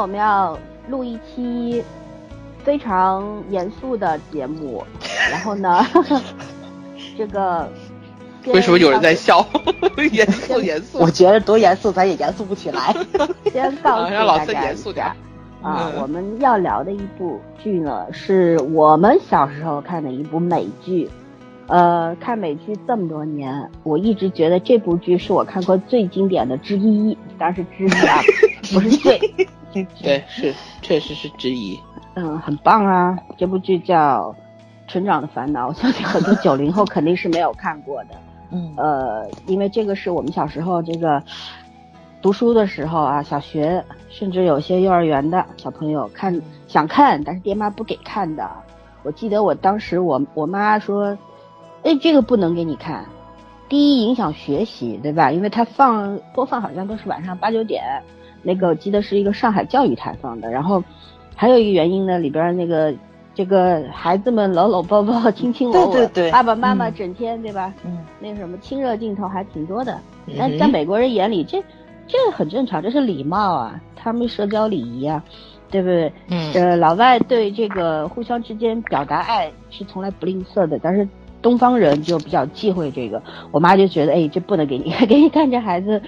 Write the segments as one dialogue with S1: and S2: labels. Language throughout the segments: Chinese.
S1: 我们要录一期非常严肃的节目，然后呢，这个
S2: 为什么有人在笑？严肃严肃，
S3: 我觉得多严肃咱也严肃不起来。
S1: 先告诉大家
S2: 严肃点。
S1: 啊，
S2: 嗯
S1: 我们要聊的一部剧呢，是我们小时候看的一部美剧。呃，看美剧这么多年，我一直觉得这部剧是我看过最经典的之一，当然是之一啊，不是最。
S2: 对，是确实是质疑。
S1: 嗯，很棒啊！这部剧叫《成长的烦恼》，我相信很多九零后肯定是没有看过的。
S3: 嗯
S1: 呃，因为这个是我们小时候这个读书的时候啊，小学甚至有些幼儿园的小朋友看想看，但是爹妈不给看的。我记得我当时我我妈说，哎，这个不能给你看，第一影响学习，对吧？因为它放播放好像都是晚上八九点，那个我记得是一个上海教育台放的，然后还有一个原因呢，里边那个这个孩子们搂搂抱抱、亲亲我我，
S3: 对对对
S1: 爸爸妈妈
S3: 嗯
S1: 整天对吧？
S3: 嗯，
S1: 那个什么亲热镜头还挺多的。
S2: 嗯
S1: 但在美国人眼里，这这很正常，这是礼貌啊，他们社交礼仪啊，对不对？
S2: 嗯
S1: 呃，老外对这个互相之间表达爱是从来不吝啬的，但是东方人就比较忌讳这个。我妈就觉得，哎，这不能给你，给你看，这孩子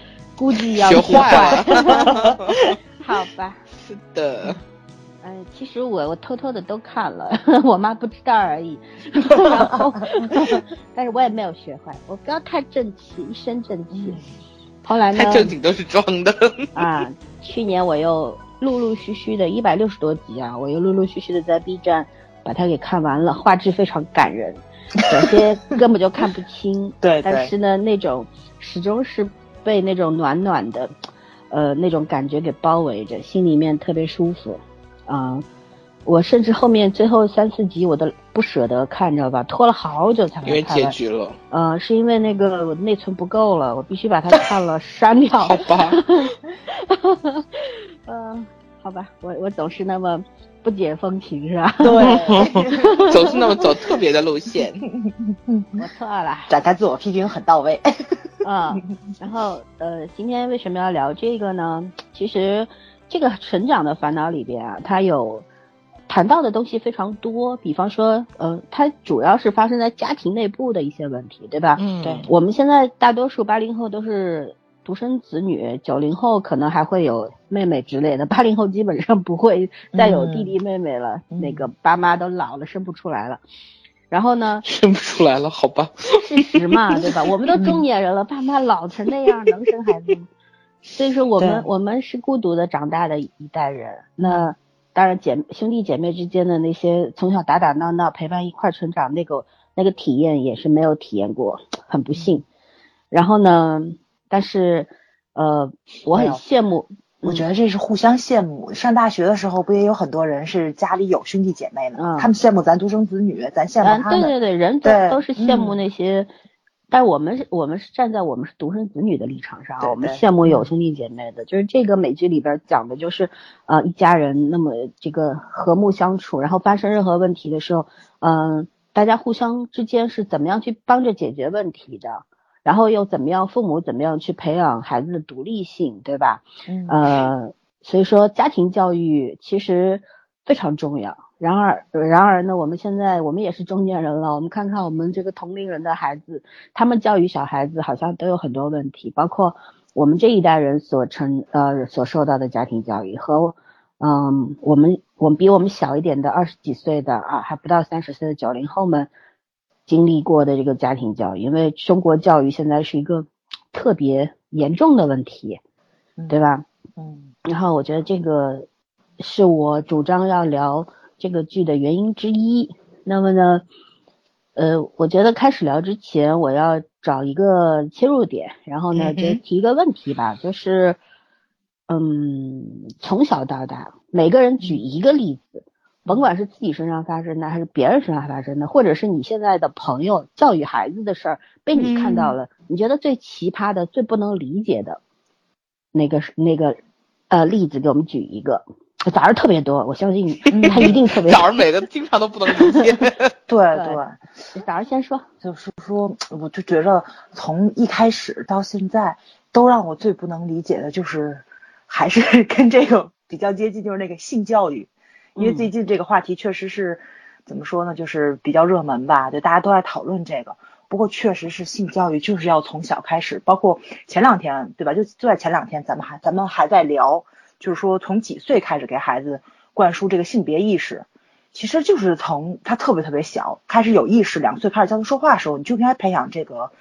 S1: 估计要
S2: 学
S1: 学
S2: 坏
S1: 了。好吧，
S2: 是的，
S1: 嗯，其实我我偷偷的都看了，我妈不知道而已。然后，但是我也没有学坏，我不要太正气，一身正气。后来呢
S2: 太？正经都是装的。
S1: 啊，去年我又陆陆续续的一百六十多集啊，我又陆陆续续的在 B 站把它给看完了，画质非常感人，有些根本就看不清。
S3: 对对
S1: 但是呢，那种始终是被那种暖暖的，呃，那种感觉给包围着，心里面特别舒服。啊、我甚至后面最后三四集我都不舍得看，知道吧？拖了好久才把
S2: 因为。结局了，
S1: 呃，是因为那个我内存不够了，我必须把它看了 删掉。
S2: 好吧？
S1: 嗯，好吧，我我总是那么不解风情，是吧？
S3: 对，
S2: 总是那么走特别的路线。
S1: 我错了。
S3: 展开自我批评很到位。
S1: 嗯，然后呃，今天为什么要聊这个呢？其实这个成长的烦恼里边啊，它有谈到的东西非常多，比方说，呃，它主要是发生在家庭内部的一些问题，对吧？
S2: 嗯
S3: 对
S1: 我们现在大多数八零后都是独生子女，九零后可能还会有妹妹之类的，八零后基本上不会再有弟弟妹妹了，
S3: 嗯
S1: 那个爸妈都老了，生不出来了。然后呢，
S2: 生不出来了，好吧？
S1: 事实嘛，对吧？我们都中年人了，爸妈老成那样，能生孩子吗？所以说，我们我们是孤独的长大的一代人。那当然姐兄弟姐妹之间的那些从小打打闹闹、陪伴一块儿成长，那个那个体验也是没有体验过，很不幸。然后呢，但是呃，我很羡慕，
S3: 我觉得这是互相羡慕。上大学的时候，不也有很多人是家里有兄弟姐妹
S1: 嗯？
S3: 他们羡慕咱独生子女，咱羡
S1: 嗯，
S3: 慕他们。
S1: 对对对，人都都是羡慕
S3: 嗯
S1: 那些，但我们是我们是站在我们是独生子女的立场上我们羡慕有
S3: 嗯
S1: 兄弟姐妹的，就是这个美剧里边讲的就是，呃，一家人那么这个和睦相处，然后发生任何问题的时候，嗯、大家互相之间是怎么样去帮着解决问题的，然后又怎么样，父母怎么样去培养孩子的独立性，对吧？
S3: 嗯
S1: 呃，所以说家庭教育其实非常重要。然而，然而呢，我们现在我们也是中年人了，我们看看我们这个同龄人的孩子，他们教育小孩子好像都有很多问题，包括我们这一代人所承呃所受到的家庭教育和嗯我们我们比我们小一点的二十几岁的啊还不到三十岁的九零后们经历过的这个家庭教育，因为中国教育现在是一个特别严重的问题，对吧？
S3: 嗯
S1: 然后我觉得这个是我主张要聊这个剧的原因之一。那么呢，呃，我觉得开始聊之前，我要找一个切入点，然后呢，就提一个问题吧，就是，嗯，从小到大，每个人举一个例子，甭管是自己身上发生的，还是别人身上发生的，或者是你现在的朋友教育孩子的事儿被你看到了，你觉得最奇葩的、最不能理解的那个是那个呃例子，给我们举一个。早上特别多，我相信 他一定特别
S2: 早上每个经常都不能理解。
S3: 对
S1: 对
S3: 对，
S1: 早上先说，
S3: 就是说，我就觉得从一开始到现在，都让我最不能理解的就是还是跟这个比较接近，就是那个性教育，因为最近这个话题确实是怎么说呢，就是比较热门吧，对，大家都在讨论这个。不过确实是性教育就是要从小开始，包括前两天，对吧？就就在前两天，咱们还咱们还在聊，就是说从几岁开始给孩子灌输这个性别意识，其实就是从他特别特别小开始有意识，两岁开始教他说话的时候，你就应该培养这个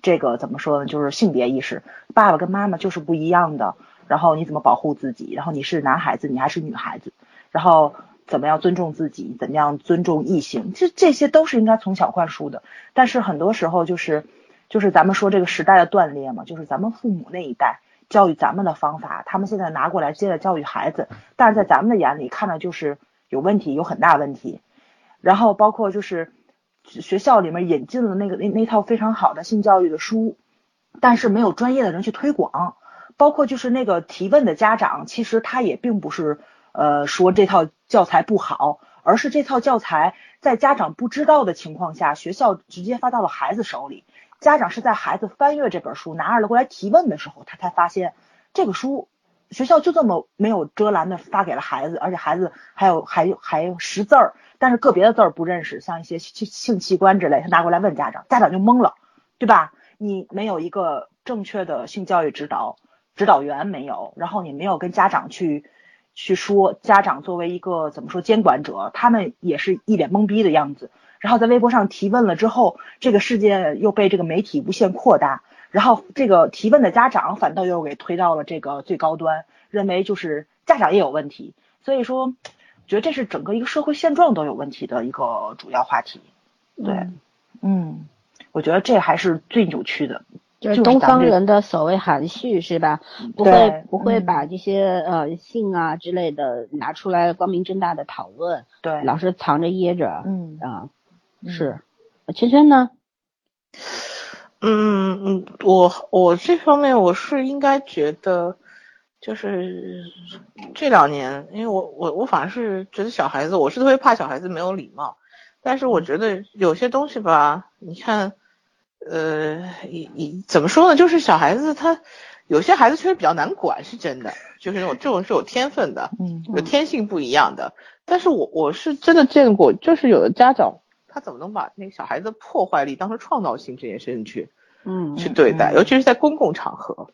S3: 这个怎么说呢？就是性别意识，爸爸跟妈妈就是不一样的，然后你怎么保护自己？然后你是男孩子，你还是女孩子？然后。怎么样尊重自己？怎么样尊重异性？这这些都是应该从小灌输的。但是很多时候就是，就是咱们说这个时代的断裂嘛，就是咱们父母那一代教育咱们的方法，他们现在拿过来接着教育孩子，但是在咱们的眼里看着就是有问题，有很大问题。然后包括就是学校里面引进了那个那那套非常好的性教育的书，但是没有专业的人去推广。包括就是那个提问的家长，其实他也并不是。呃，说这套教材不好，而是这套教材在家长不知道的情况下，学校直接发到了孩子手里。家长是在孩子翻阅这本书拿着过来提问的时候，他才发现这个书学校就这么没有遮拦的发给了孩子，而且孩子还有还还识字儿，但是个别的字儿不认识，像一些性性器官之类，他拿过来问家长，家长就懵了，对吧？你没有一个正确的性教育指导指导员没有，然后你没有跟家长去。去说家长作为一个怎么说监管者，他们也是一脸懵逼的样子。然后在微博上提问了之后，这个事件又被这个媒体无限扩大，然后这个提问的家长反倒又给推到了这个最高端，认为就是家长也有问题。所以说，觉得这是整个一个社会现状都有问题的一个主要话题。对，嗯，我觉得这还是最扭曲的。
S1: 就是东方人的所谓含蓄是吧？不会不会把这些呃性啊之类的拿出来光明正大的讨论，
S3: 对，
S1: 老是藏着掖着，嗯啊，是，圈圈呢？
S2: 嗯嗯，我我这方面我是应该觉得，就是这两年，因为我我我反而是觉得小孩子，我是特别怕小孩子没有礼貌，但是我觉得有些东西吧，你看。呃，你你怎么说呢？就是小孩子他有些孩子确实比较难管，是真的，就是那种这种是有天分的，嗯，有天性不一样的。但是我我是真的见过，就是有的家长他怎么能把那个小孩子破坏力当成创造性这件事情去，嗯，去对待，尤其是在公共场合，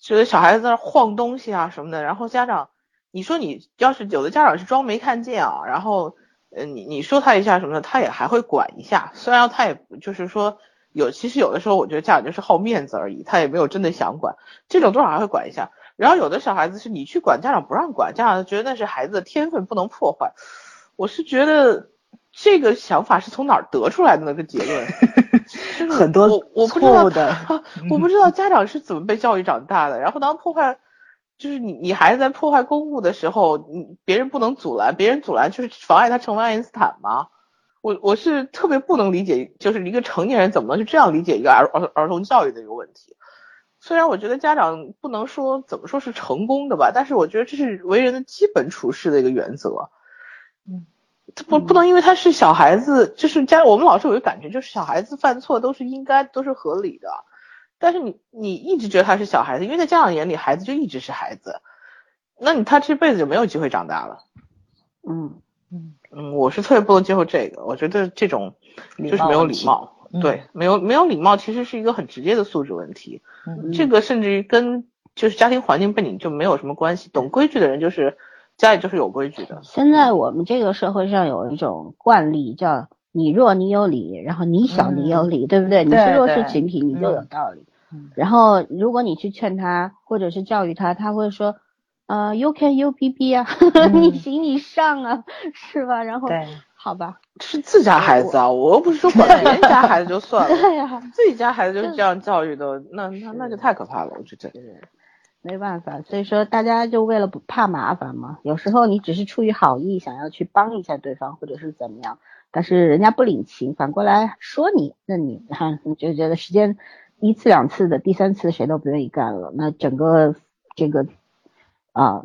S2: 觉得小孩子在那晃东西啊什么的，然后家长，你说你要是有的家长是装没看见啊，然后，呃，你你说他一下什么的，他也还会管一下，虽然他也就是说。有，其实有的时候我觉得家长就是好面子而已，他也没有真的想管，这种多少还会管一下。然后有的小孩子是你去管，家长不让管，家长觉得那是孩子的天分不能破坏。我是觉得这个想法是从哪儿得出来的那个结论？
S3: 很多
S2: 我我不知道的，我不知道家长是怎么被教育长大的。然后当破坏，就是你你孩子在破坏公物的时候，你别人不能阻拦，别人阻拦就是妨碍他成为爱因斯坦吗？我我是特别不能理解，就是一个成年人怎么能去这样理解一个儿儿儿童教育的一个问题。虽然我觉得家长不能说怎么说是成功的吧，但是我觉得这是为人的基本处事的一个原则。嗯，他不不能因为他是小孩子，就是家我们老是有一个感觉，就是小孩子犯错都是应该都是合理的。但是你你一直觉得他是小孩子，因为在家长眼里孩子就一直是孩子，那你他这辈子就没有机会长大了。嗯。嗯嗯，我是特别不能接受这个，我觉得这种就是没有礼貌，对，没有没有礼貌，其实是一个很直接的素质问题。嗯，这个甚至于跟就是家庭环境背景就没有什么关系，懂规矩的人就是家里就是有规矩的。
S1: 现在我们这个社会上有一种惯例，叫你弱你有理，然后你小你有理，对不对？你是弱势群体，你就有道理。然后如果你去劝他或者是教育他，他会说。呃，U K U P P 啊，你行你上啊，是吧？然后，好吧，
S2: 是自家孩子啊，我又不是说管别人家孩子就算了，对呀，自己家孩子就是这样教育的，那那那就太可怕了，我觉得。
S1: 没办法，所以说大家就为了不怕麻烦嘛，有时候你只是出于好意，想要去帮一下对方，或者是怎么样，但是人家不领情，反过来说你，那你哈，你就觉得时间一次两次的，第三次谁都不愿意干了，那整个这个。啊，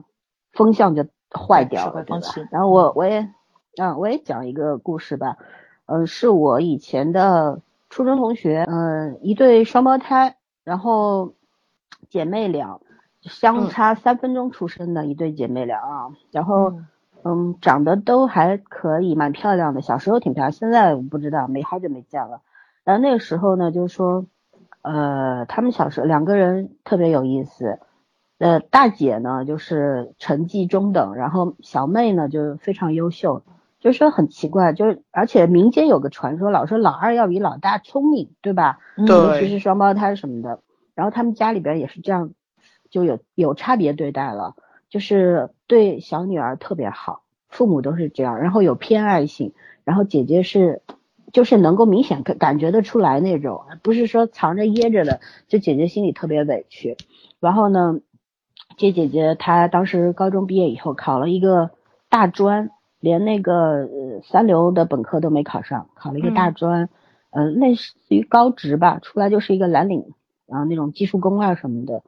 S1: 风向就坏掉了，对吧？然后我我也，嗯，我也讲一个故事吧。嗯，是我以前的初中同学，嗯，一对双胞胎，然后姐妹俩，相差三分钟出生的一对姐妹俩啊，然后嗯长得都还可以，蛮漂亮的，小时候挺漂亮，现在我不知道，没好久没见了。然后那个时候呢，就是说，呃，他们小时候两个人特别有意思，呃，大姐呢就是成绩中等，然后小妹呢就非常优秀。就是说很奇怪，就是而且民间有个传说，老说老二要比老大聪明，对吧？
S2: 对，
S1: 尤其是双胞胎什么的。然后他们家里边也是这样，就有有差别对待了，就是对小女儿特别好，父母都是这样，然后有偏爱性。然后姐姐是，就是能够明显感感觉得出来那种，不是说藏着掖着的，就姐姐心里特别委屈。然后呢，这姐姐她当时高中毕业以后考了一个大专。连那个呃三流的本科都没考上，考了一个大专，呃类似于高职吧，出来就是一个蓝领，然后那种技术工啊什么的，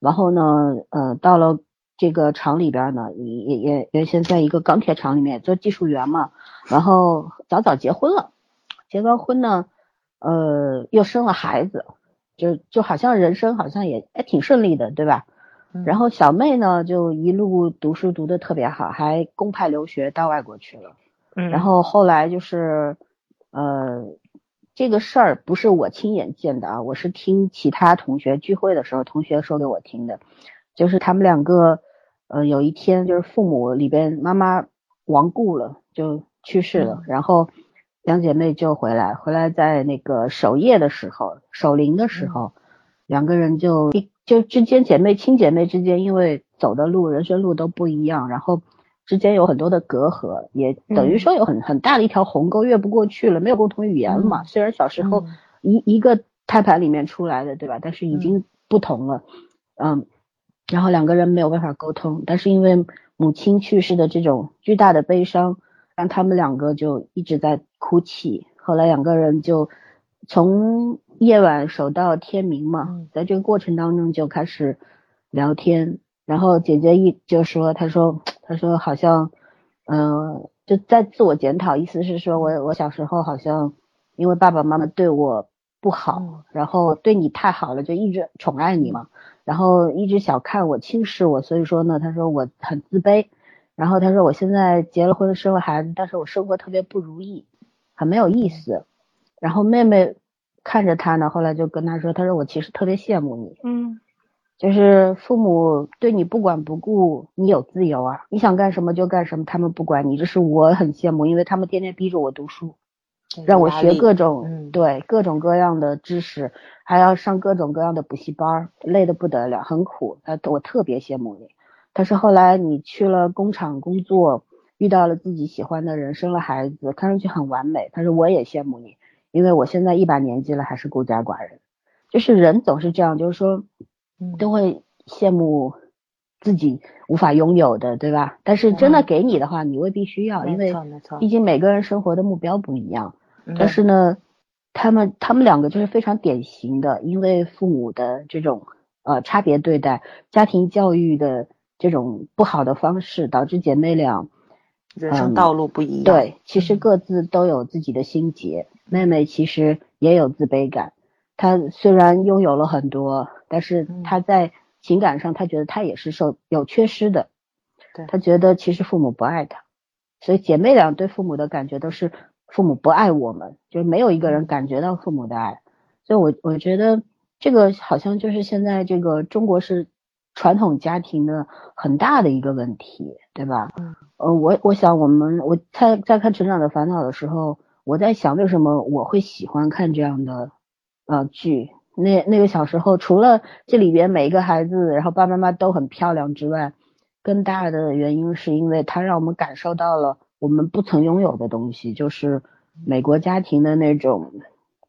S1: 然后呢，呃到了这个厂里边呢，也也原先在一个钢铁厂里面做技术员嘛，然后早早结婚了，结完婚呢，呃又生了孩子，就就好像人生好像也也挺顺利的，对吧？然后小妹呢，就一路读书读的特别好，还公派留学到外国去了。
S2: 嗯，
S1: 然后后来就是，呃，这个事儿不是我亲眼见的啊，我是听其他同学聚会的时候，同学说给我听的，就是他们两个，呃，有一天就是父母里边妈妈亡故了，就去世了，然后两姐妹就回来，回来在那个守夜的时候，守灵的时候，两个人就一。就之间姐妹亲姐妹之间，因为走的路人生路都不一样，然后之间有很多的隔阂，也等于说有很很大的一条鸿沟越不过去了，没有共同语言了嘛。虽然小时候一一个胎盘里面出来的，对吧？但是已经不同了，嗯，然后两个人没有办法沟通，但是因为母亲去世的这种巨大的悲伤，让他们两个就一直在哭泣。后来两个人就从。夜晚守到天明嘛，在这个过程当中就开始聊天，然后姐姐一就说，她说，她说好像，嗯，就在自我检讨，意思是说我我小时候好像因为爸爸妈妈对我不好，然后对你太好了，就一直宠爱你嘛，然后一直小看我轻视我，所以说呢，她说我很自卑，然后她说我现在结了婚生了孩子，但是我生活特别不如意，很没有意思，然后妹妹。看着他呢，后来就跟他说：“他说我其实特别羡慕你，
S2: 嗯，
S1: 就是父母对你不管不顾，你有自由啊，你想干什么就干什么，他们不管你。这是我很羡慕，因为他们天天逼着我读书，让我学各种对各种各样的知识，还要上各种各样的补习班，累得不得了，很苦。他我特别羡慕你。他说后来你去了工厂工作，遇到了自己喜欢的人，生了孩子，看上去很完美。他说我也羡慕你。”因为我现在一把年纪了，还是孤家寡人，就是人总是这样，就是说，都会羡慕自己无法拥有的，对吧？但是真的给你的话，你未必需要，因为毕竟每个人生活的目标不一样。但是呢，他们他们两个就是非常典型的，因为父母的这种呃差别对待，家庭教育的这种不好的方式，导致姐妹俩
S3: 人生道路不一样。
S1: 对，其实各自都有自己的心结。妹妹其实也有自卑感，她虽然拥有了很多，但是她在情感上，她觉得她也是受有缺失的。
S3: 对，
S1: 她觉得其实父母不爱她，所以姐妹俩对父母的感觉都是父母不爱我们，就是没有一个人感觉到父母的爱。所以，我我觉得这个好像就是现在这个中国是传统家庭的很大的一个问题，对吧？
S3: 嗯。
S1: 呃，我我想我们我在在看《成长的烦恼》的时候。我在想，为什么我会喜欢看这样的呃剧？那那个小时候，除了这里边每一个孩子，然后爸爸妈妈都很漂亮之外，更大的原因是因为它让我们感受到了我们不曾拥有的东西，就是美国家庭的那种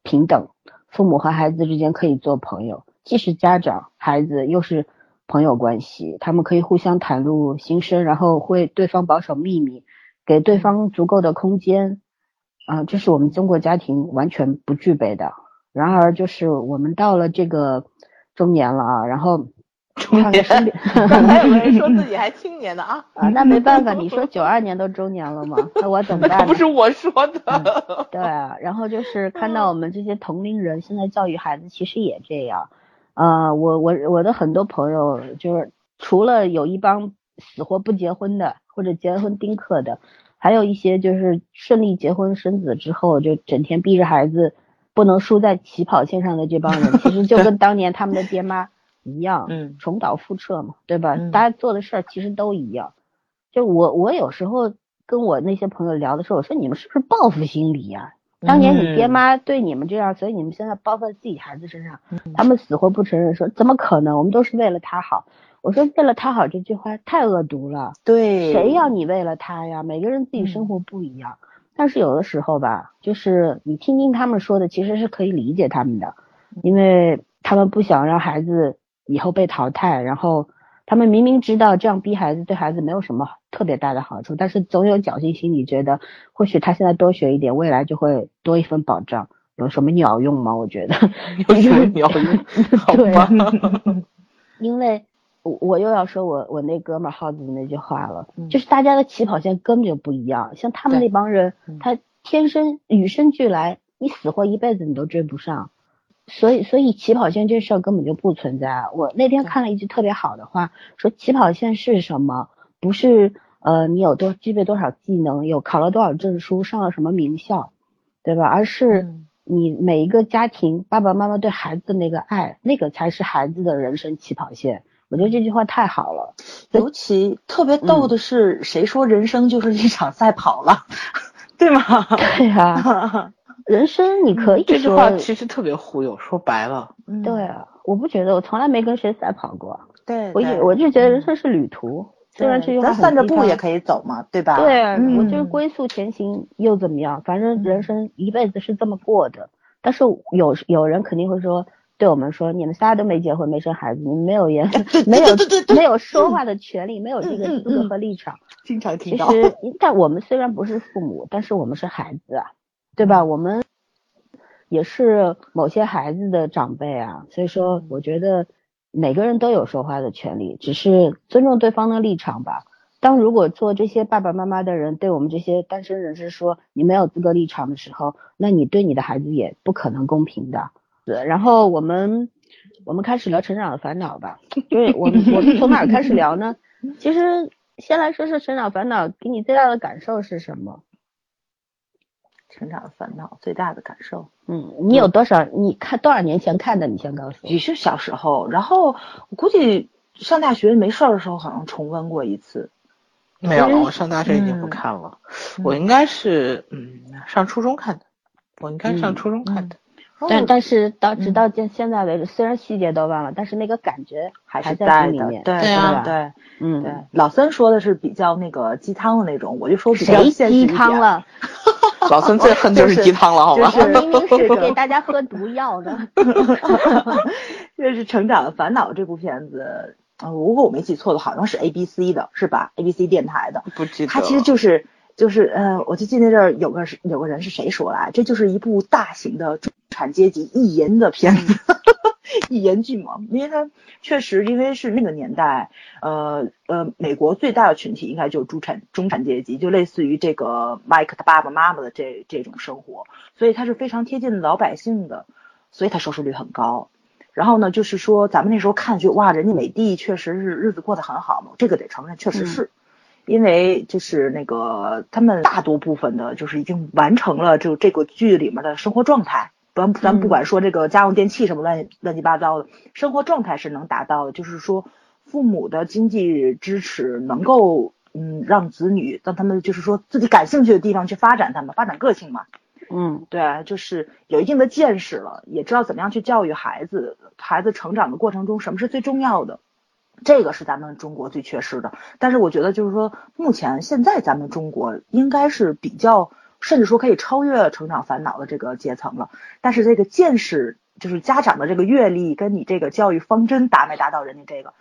S1: 平等，父母和孩子之间可以做朋友，既是家长，孩子又是朋友关系，他们可以互相袒露心声，然后会对方保守秘密，给对方足够的空间。啊，这是我们中国家庭完全不具备的。然而，就是我们到了这个中年了啊，然后
S2: 中年，还有人说自己还青年呢啊
S1: 啊，那没办法，你说 九二年都中年了吗？那我怎么办？
S2: 不是我说的。
S1: 对啊，然后就是看到我们这些同龄人现在教育孩子，其实也这样，呃，我我我的很多朋友就是除了有一帮死活不结婚的，或者结婚丁克的，还有一些就是顺利结婚生子之后就整天逼着孩子不能输在起跑线上的这帮人，其实就跟当年他们的爹妈一样，
S3: 嗯
S1: 重蹈覆辙嘛，对吧？
S3: 嗯
S1: 大家做的事儿其实都一样。就我我有时候跟我那些朋友聊的时候，我说你们是不是报复心理呀、当年你爹
S3: 嗯
S1: 妈对你们这样，所以你们现在包括在自己孩子身上，他们死活不承认，说怎么可能？我们都是为了他好。我说为了他好这句话太恶毒了，
S3: 对，
S1: 谁要你为了他呀？每个人自己生活不一样，但是有的时候吧，就是你听听他们说的，其实是可以理解他们的，因为他们不想让孩子以后被淘汰，然后他们明明知道这样逼孩子对孩子没有什么特别大的好处，但是总有侥幸心理，觉得或许他现在多学一点，未来就会多一份保障。有什么鸟用吗？我觉得
S2: 有什么鸟用？好
S1: 对啊
S2: 吧，
S1: 因为我我又要说我我那哥们儿耗子的那句话了，
S3: 嗯
S1: 就是大家的起跑线根本就不一样。像他们那帮人
S3: 嗯，
S1: 他天生与生俱来，你死活一辈子你都追不上。所以，所以起跑线这事儿根本就不存在。我那天看了一句特别好的话，说起跑线是什么？不是呃你有多具备多少技能，有考了多少证书，上了什么名校，对吧？而是
S3: 嗯
S1: 你每一个家庭爸爸妈妈对孩子的那个爱，那个才是孩子的人生起跑线。我觉得这句话太好了。
S3: 尤其特别逗的是，谁说人生就是一场赛跑了，对吗？
S1: 对啊，人生你可以
S2: 这句
S1: 说，
S2: 话其实特别忽悠，说白了，
S3: 嗯
S1: 对啊，我不觉得，我从来没跟谁赛跑过。
S3: 对，
S1: 我也我就觉得人生是旅途，虽然这句话
S3: 咱散着步也可以走嘛，对吧？
S1: 对啊，
S3: 嗯
S1: 我就是龟速前行又怎么样？反正人生一辈子是这么过的。但是有有人肯定会说，对我们说，你们仨都没结婚没生孩子，你们没有言没有
S3: 对对对
S1: 没有说话的权利，没有这个资格和立场。
S3: 经常听到。
S1: 其实，但我们虽然不是父母，但是我们是孩子啊，对吧？我们也是某些孩子的长辈啊，所以说，我觉得每个人都有说话的权利，只是尊重对方的立场吧。当如果做这些爸爸妈妈的人对我们这些单身人士说你没有资格立场的时候，那你对你的孩子也不可能公平的。对，然后我们我们开始聊成长的烦恼吧，就是我们我们从哪儿开始聊呢？其实先来说说成长烦恼给你最大的感受是什么？
S3: 成长的烦恼最大的感受，
S1: 嗯，你有多少？你看多少年前看的？你先告诉我。
S3: 也是小时候，然后我估计上大学没事儿的时候，好像重温过一次。
S2: 没有了，我上大学已经不
S3: 嗯
S2: 看了，我应该是嗯上初中看的，我应该上
S1: 嗯
S2: 初中看的，
S1: 但但是到
S3: 嗯
S1: 直到现现在为止，虽然细节都忘了，但是那个感觉
S3: 还是
S1: 在里面。
S3: 对
S2: 对啊
S3: 对对
S1: 嗯，
S3: 对。老三说的是比较那个鸡汤的那种，我就说比较
S1: 谁鸡？汤了？
S2: 老孙最恨就是鸡汤了，好吧？
S3: 就是
S1: 明明是给 大家喝毒药的。
S3: 这是《成长的烦恼》这部片子，呃，如果我没记错的，好像是 A B C 的，是吧？A B C 电台的。
S2: 不记得。
S3: 它其实就是就是呃，我就记得这儿有个有个人是谁说来，这就是一部大型的中产阶级意淫的片子，一言既往。因为他确实因为是那个年代，呃呃，美国最大的群体应该就是中产中产阶级，就类似于这个麦克他爸爸妈妈的这这种生活，所以他是非常贴近老百姓的，所以他收视率很高。然后呢，就是说咱们那时候看去，哇，人家美帝确实是日子过得很好嘛，这个得承认，确实是。因为就是那个他们大多部分的，就是已经完成了就这个剧里面的生活状态。咱咱不管说这个家用电器什么乱乱七八糟的，生活状态是能达到的。就是说，父母的经济支持能够嗯让子女让他们就是说自己感兴趣的地方去发展他们，发展个性嘛。
S1: 嗯
S3: 对，就是有一定的见识了，也知道怎么样去教育孩子，孩子成长的过程中什么是最重要的，这个是咱们中国最缺失的。但是我觉得就是说，目前现在咱们中国应该是比较，甚至说可以超越成长烦恼的这个阶层了。但是这个见识，就是家长的这个阅历跟你这个教育方针达没达到人家这个，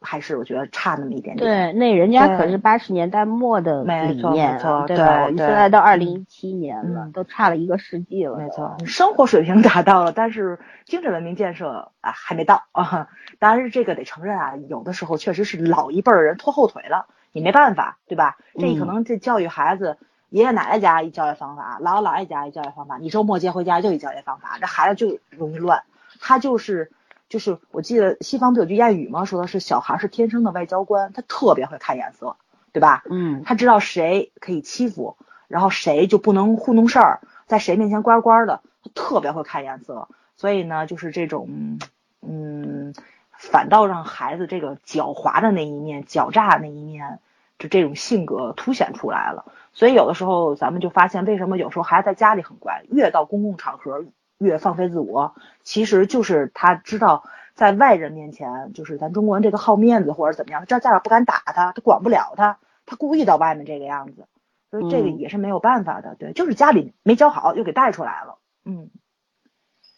S3: 还是我觉得差那么一点点。
S1: 对，那人家可是八十年代末的
S3: 没错
S1: 理念
S3: 没错
S1: 啊，对吧？我们
S3: 对对
S1: 现在到二零一七年了，
S3: 嗯
S1: 都差了一个世纪了。
S3: 没错，生活水平 达到了，但是精神文明建设啊还没到啊。当然，这个得承认啊，有的时候确实是老一辈儿人拖后腿了，你没办法，对吧？这可能这教育孩子，爷爷奶奶家一教育方法，姥姥姥爷家一教育方法，你周末接回家就一教育方法，这孩子就容易乱。他就是就是我记得西方不有句谚语吗？说的是小孩是天生的外交官，他特别会看眼色，对吧？
S1: 嗯，
S3: 他知道谁可以欺负，然后谁就不能糊弄事儿，在谁面前乖乖的，他特别会看眼色。所以呢，就是这种，嗯，反倒让孩子这个狡猾的那一面、狡诈那一面，就这种性格凸显出来了。所以有的时候咱们就发现，为什么有时候孩子在家里很乖，越到公共场合越放飞自我，其实就是他知道在外人面前，就是咱中国人这个好面子或者怎么样，知道家长不敢打他，他管不了他，他故意到外面这个样子，所以这个也是没有办法的。对，就是家里没教好，又给带出来了。嗯，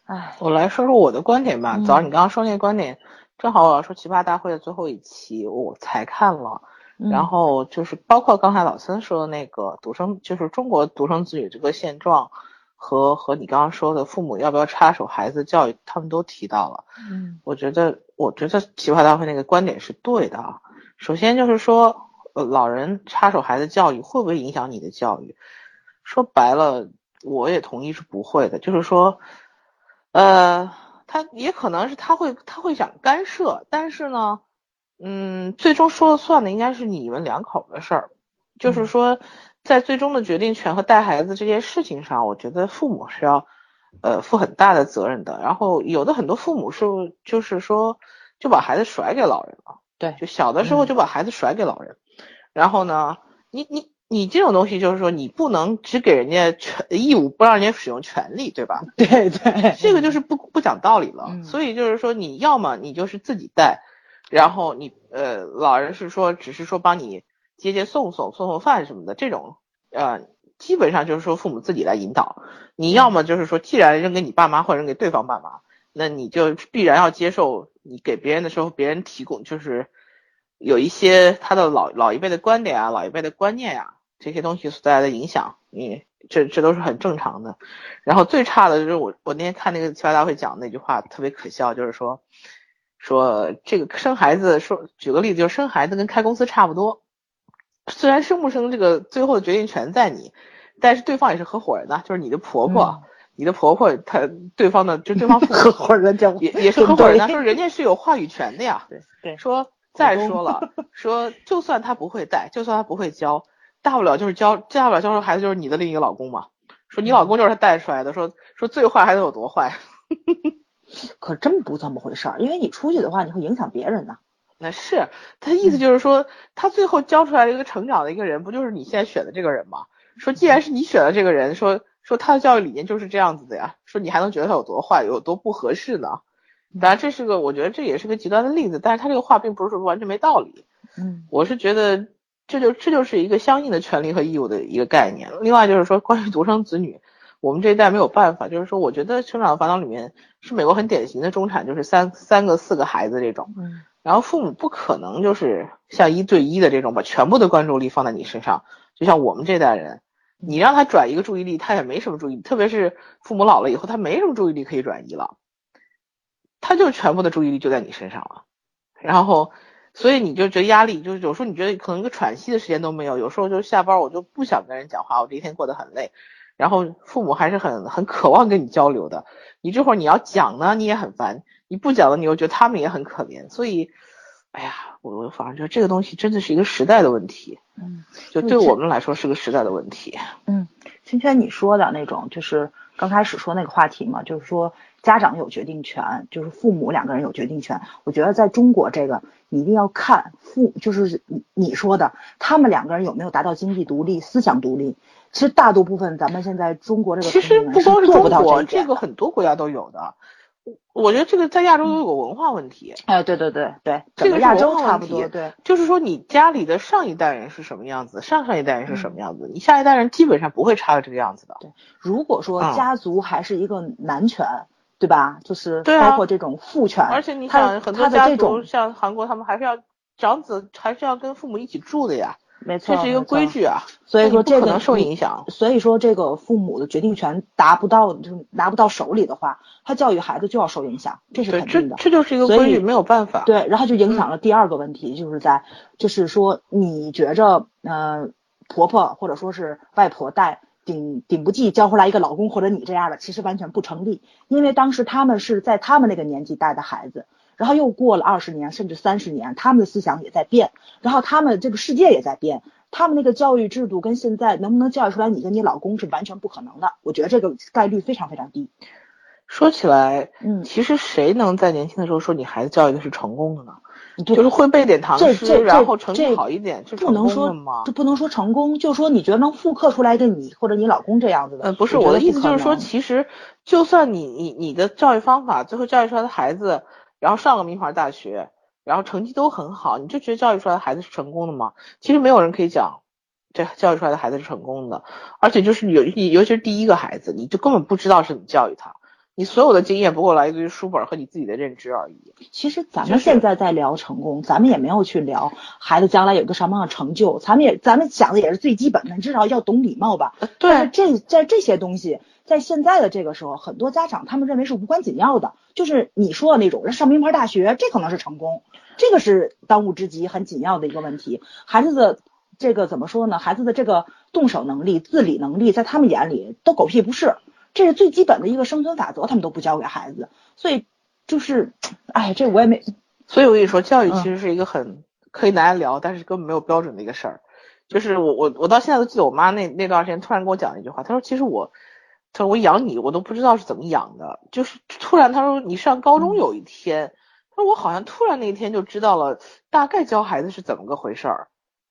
S3: 唉，
S2: 我来说说我的观点吧。
S3: 嗯
S2: 早上你刚刚说那个观点，正好我要说奇葩大会的最后一期，我才看了。
S3: 嗯
S2: 然后就是包括刚才老森说的那个独生，就是中国独生子女这个现状，和和你刚刚说的父母要不要插手孩子教育，他们都提到了。
S3: 嗯
S2: 我觉得，我觉得奇葩大会那个观点是对的啊。首先就是说，呃，老人插手孩子教育会不会影响你的教育？说白了，我也同意是不会的。就是说，呃，他也可能是他会他会想干涉，但是呢，嗯，最终说了算的应该是你们两口的事儿。就是说，在最终的决定权和带孩子这件事情上，我觉得父母是要呃负很大的责任的。然后有的很多父母是就是说就把孩子甩给老人了，
S3: 对
S2: 就小的时候
S3: 嗯
S2: 就把孩子甩给老人。然后呢，你你你这种东西就是说你不能只给人家权义务，不让人家使用权利，对吧？
S3: 对对，
S2: 这个就是不不讲道理了。
S3: 嗯
S2: 所以就是说，你要么你就是自己带，然后你呃老人是说只是说帮你接接送送送送饭什么的这种呃基本上就是说父母自己来引导。你要么就是说，既然扔给你爸妈或者扔给对方爸妈，那你就必然要接受你给别人的时候，别人提供就是有一些他的老老一辈的观点啊，老一辈的观念呀、这些东西所带来的影响，你这这都是很正常的。然后最差的就是我我那天看那个奇葩大会讲那句话特别可笑，就是说说这个生孩子说举个例子，就是生孩子跟开公司差不多，虽然生不生这个最后的决定权在你，但是对方也是合伙人呐、就是你的婆婆，你的婆婆她对方的就对方
S3: 合伙人叫
S2: 也也是合伙人 说人家是有话语权的呀。
S3: 对对，
S2: 说再说了，说就算他不会带，就算他不会教，大不了就是教，大不了教出孩子就是你的另一个老公嘛。说你老公就是他带出来的，说说最坏孩子有多坏，
S3: 可真不这么回事儿，因为你出去的话，你会影响别人呐。
S2: 那是他意思就是说，他最后教出来的一个成长的一个人，不就是你现在选的这个人吗？说既然是你选的这个人，说说他的教育理念就是这样子的呀，说你还能觉得他有多坏，有多不合适呢？当然这是个，我觉得这也是个极端的例子，但是他这个话并不是说完全没道理。
S3: 嗯
S2: 我是觉得这就这就是一个相应的权利和义务的一个概念。另外就是说，关于独生子女，我们这一代没有办法，就是说，我觉得《成长的烦恼》里面是美国很典型的中产，就是三三个四个孩子这种，
S3: 嗯
S2: 然后父母不可能就是像一对一的这种把全部的关注力放在你身上，就像我们这代人，你让他转移个注意力，他也没什么注意，特别是父母老了以后，他没什么注意力可以转移了，他就全部的注意力就在你身上了，然后。所以你就觉得压力，就是有时候你觉得可能一个喘息的时间都没有，有时候就下班我就不想跟人讲话，我这一天过得很累，然后父母还是很很渴望跟你交流的，你这会儿你要讲呢，你也很烦；你不讲呢，你又觉得他们也很可怜，所以，哎呀，我我反正觉得这个东西真的是一个时代的问题，
S3: 嗯
S2: 就对我们来说是个时代的问题。
S3: 嗯，圈圈你说的那种，就是刚开始说那个话题嘛，就是说家长有决定权，就是父母两个人有决定权。我觉得在中国这个，你一定要看父，就是你你说的，他们两个人有没有达到经济独立、思想独立。其实大多部分咱们现在中国这个
S2: 其实不光是中国，这个很多国家都有的。我我觉得这个在亚洲都有个文化问题，
S3: 哎，对对对对，
S2: 这个
S3: 亚洲差不多，对，
S2: 就是说你家里的上一代人是什么样子，上上一代人是什
S3: 嗯
S2: 么样子，你下一代人基本上不会差到这个样子的。
S3: 对如果说
S2: 嗯
S3: 家族还是一个男权，对吧？就是包括这种父权，
S2: 而且你
S3: 他
S2: 想，很多家族像韩国，他们还是要长子还是要跟父母一起住的呀，
S3: 没错，
S2: 这是一个规矩啊。
S3: 所以说这个
S2: 可能受影响。
S3: 所以说这个父母的决定权达不到，就是拿不到手里的话，他教育孩子就要受影响，这是肯定的。
S2: 这就是一个规矩，没有办法。
S3: 对，然后就影响了第二个问题，就是在就是说，你觉着呃婆婆或者说是外婆带顶顶不济教回来一个老公或者你这样的，其实完全不成立，因为当时他们是在他们那个年纪带的孩子，然后又过了二十年甚至三十年，他们的思想也在变，然后他们这个世界也在变，他们那个教育制度跟现在能不能教育出来你跟你老公是完全不可能的，我觉得这个概率非常非常低。
S2: 说起来，
S3: 嗯
S2: 其实谁能在年轻的时候说你孩子教育的是成功的呢？就是会背点唐诗，然后成绩好一点，就成
S3: 不能说
S2: 功的吗
S3: 这？不能说成功，就说你觉得能复刻出来一个你或者你老公这样子的。
S2: 呃，不是我的意思，就是说，其实就算你你你的教育方法最后教育出来的孩子，然后上了名牌大学，然后成绩都很好，你就觉得教育出来的孩子是成功的吗？其实没有人可以讲这教育出来的孩子是成功的，而且就是尤尤其是第一个孩子，你就根本不知道是怎么教育他，你所有的经验不过来自于书本和你自己的认知而已。
S3: 其实咱们现在在聊成功，咱们也没有去聊孩子将来有个什么样的成就，咱们也咱们讲的也是最基本的，你至少要懂礼貌吧。
S2: 呃
S3: 但是
S2: 对，
S3: 这在这些东西，在现在的这个时候，很多家长他们认为是无关紧要的，就是你说的那种上名牌大学，这可能是成功，这个是当务之急、很紧要的一个问题。孩子的这个怎么说呢？孩子的这个动手能力、自理能力，在他们眼里都狗屁不是，这是最基本的一个生存法则，他们都不教给孩子，所以就是，哎，这我也没。
S2: 所以我跟你说，教育
S3: 嗯
S2: 其实是一个很可以拿来聊，但是根本没有标准的一个事儿。就是我我我到现在都记得我妈那那段时间突然跟我讲了一句话，她说其实我，她说我养你我都不知道是怎么养的，就是突然他说你上高中有一天，他说我好像突然那一天就知道了大概教孩子是怎么个回事儿，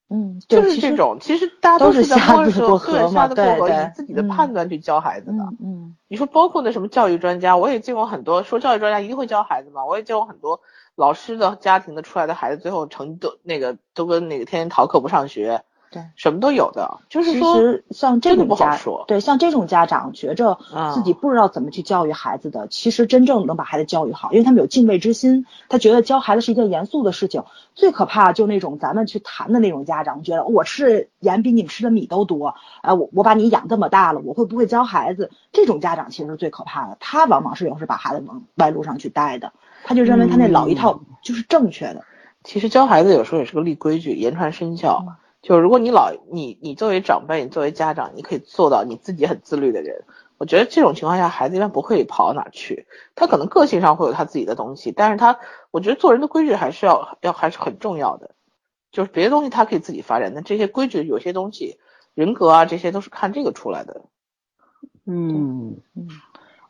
S3: 嗯，
S2: 就是这种，其实大家
S3: 都是
S2: 是在摸着石头
S3: 过河嘛
S2: 对瞎子过河，
S3: 对对
S2: 以自己的
S3: 嗯
S2: 判断去教孩子的。
S3: 嗯。嗯。
S2: 你说包括那什么教育专家，我也见过很多说教育专家一定会教孩子嘛，我也见过很多老师的家庭的出来的孩子，最后成绩都那个都跟那个天天逃课不上学，
S3: 对，
S2: 什么都有的，就是
S3: 其
S2: 说
S3: 实像这种家对像这种家长觉着
S2: 啊
S3: 自己不知道怎么去教育孩子的，其实真正能把孩子教育好，因为他们有敬畏之心，他觉得教孩子是一件严肃的事情。最可怕就那种咱们去谈的那种家长，觉得我吃盐比你们吃的米都多，啊，我我把你养这么大了，我会不会教孩子？这种家长其实是最可怕的，他往往是有时把孩子往歪路上去带的，他就认为他那老一套就是正确的。
S2: 其实教孩子有时候也是个立规矩、言传身教。
S3: 嗯
S2: 就如果你老你你作为长辈，你作为家长，你可以做到你自己很自律的人，我觉得这种情况下，孩子一般不会跑到哪去。他可能个性上会有他自己的东西，但是他我觉得做人的规矩还是要要还是很重要的。就是别的东西他可以自己发展，但这些规矩有些东西，人格啊这些都是看这个出来的。
S1: 嗯，
S3: 嗯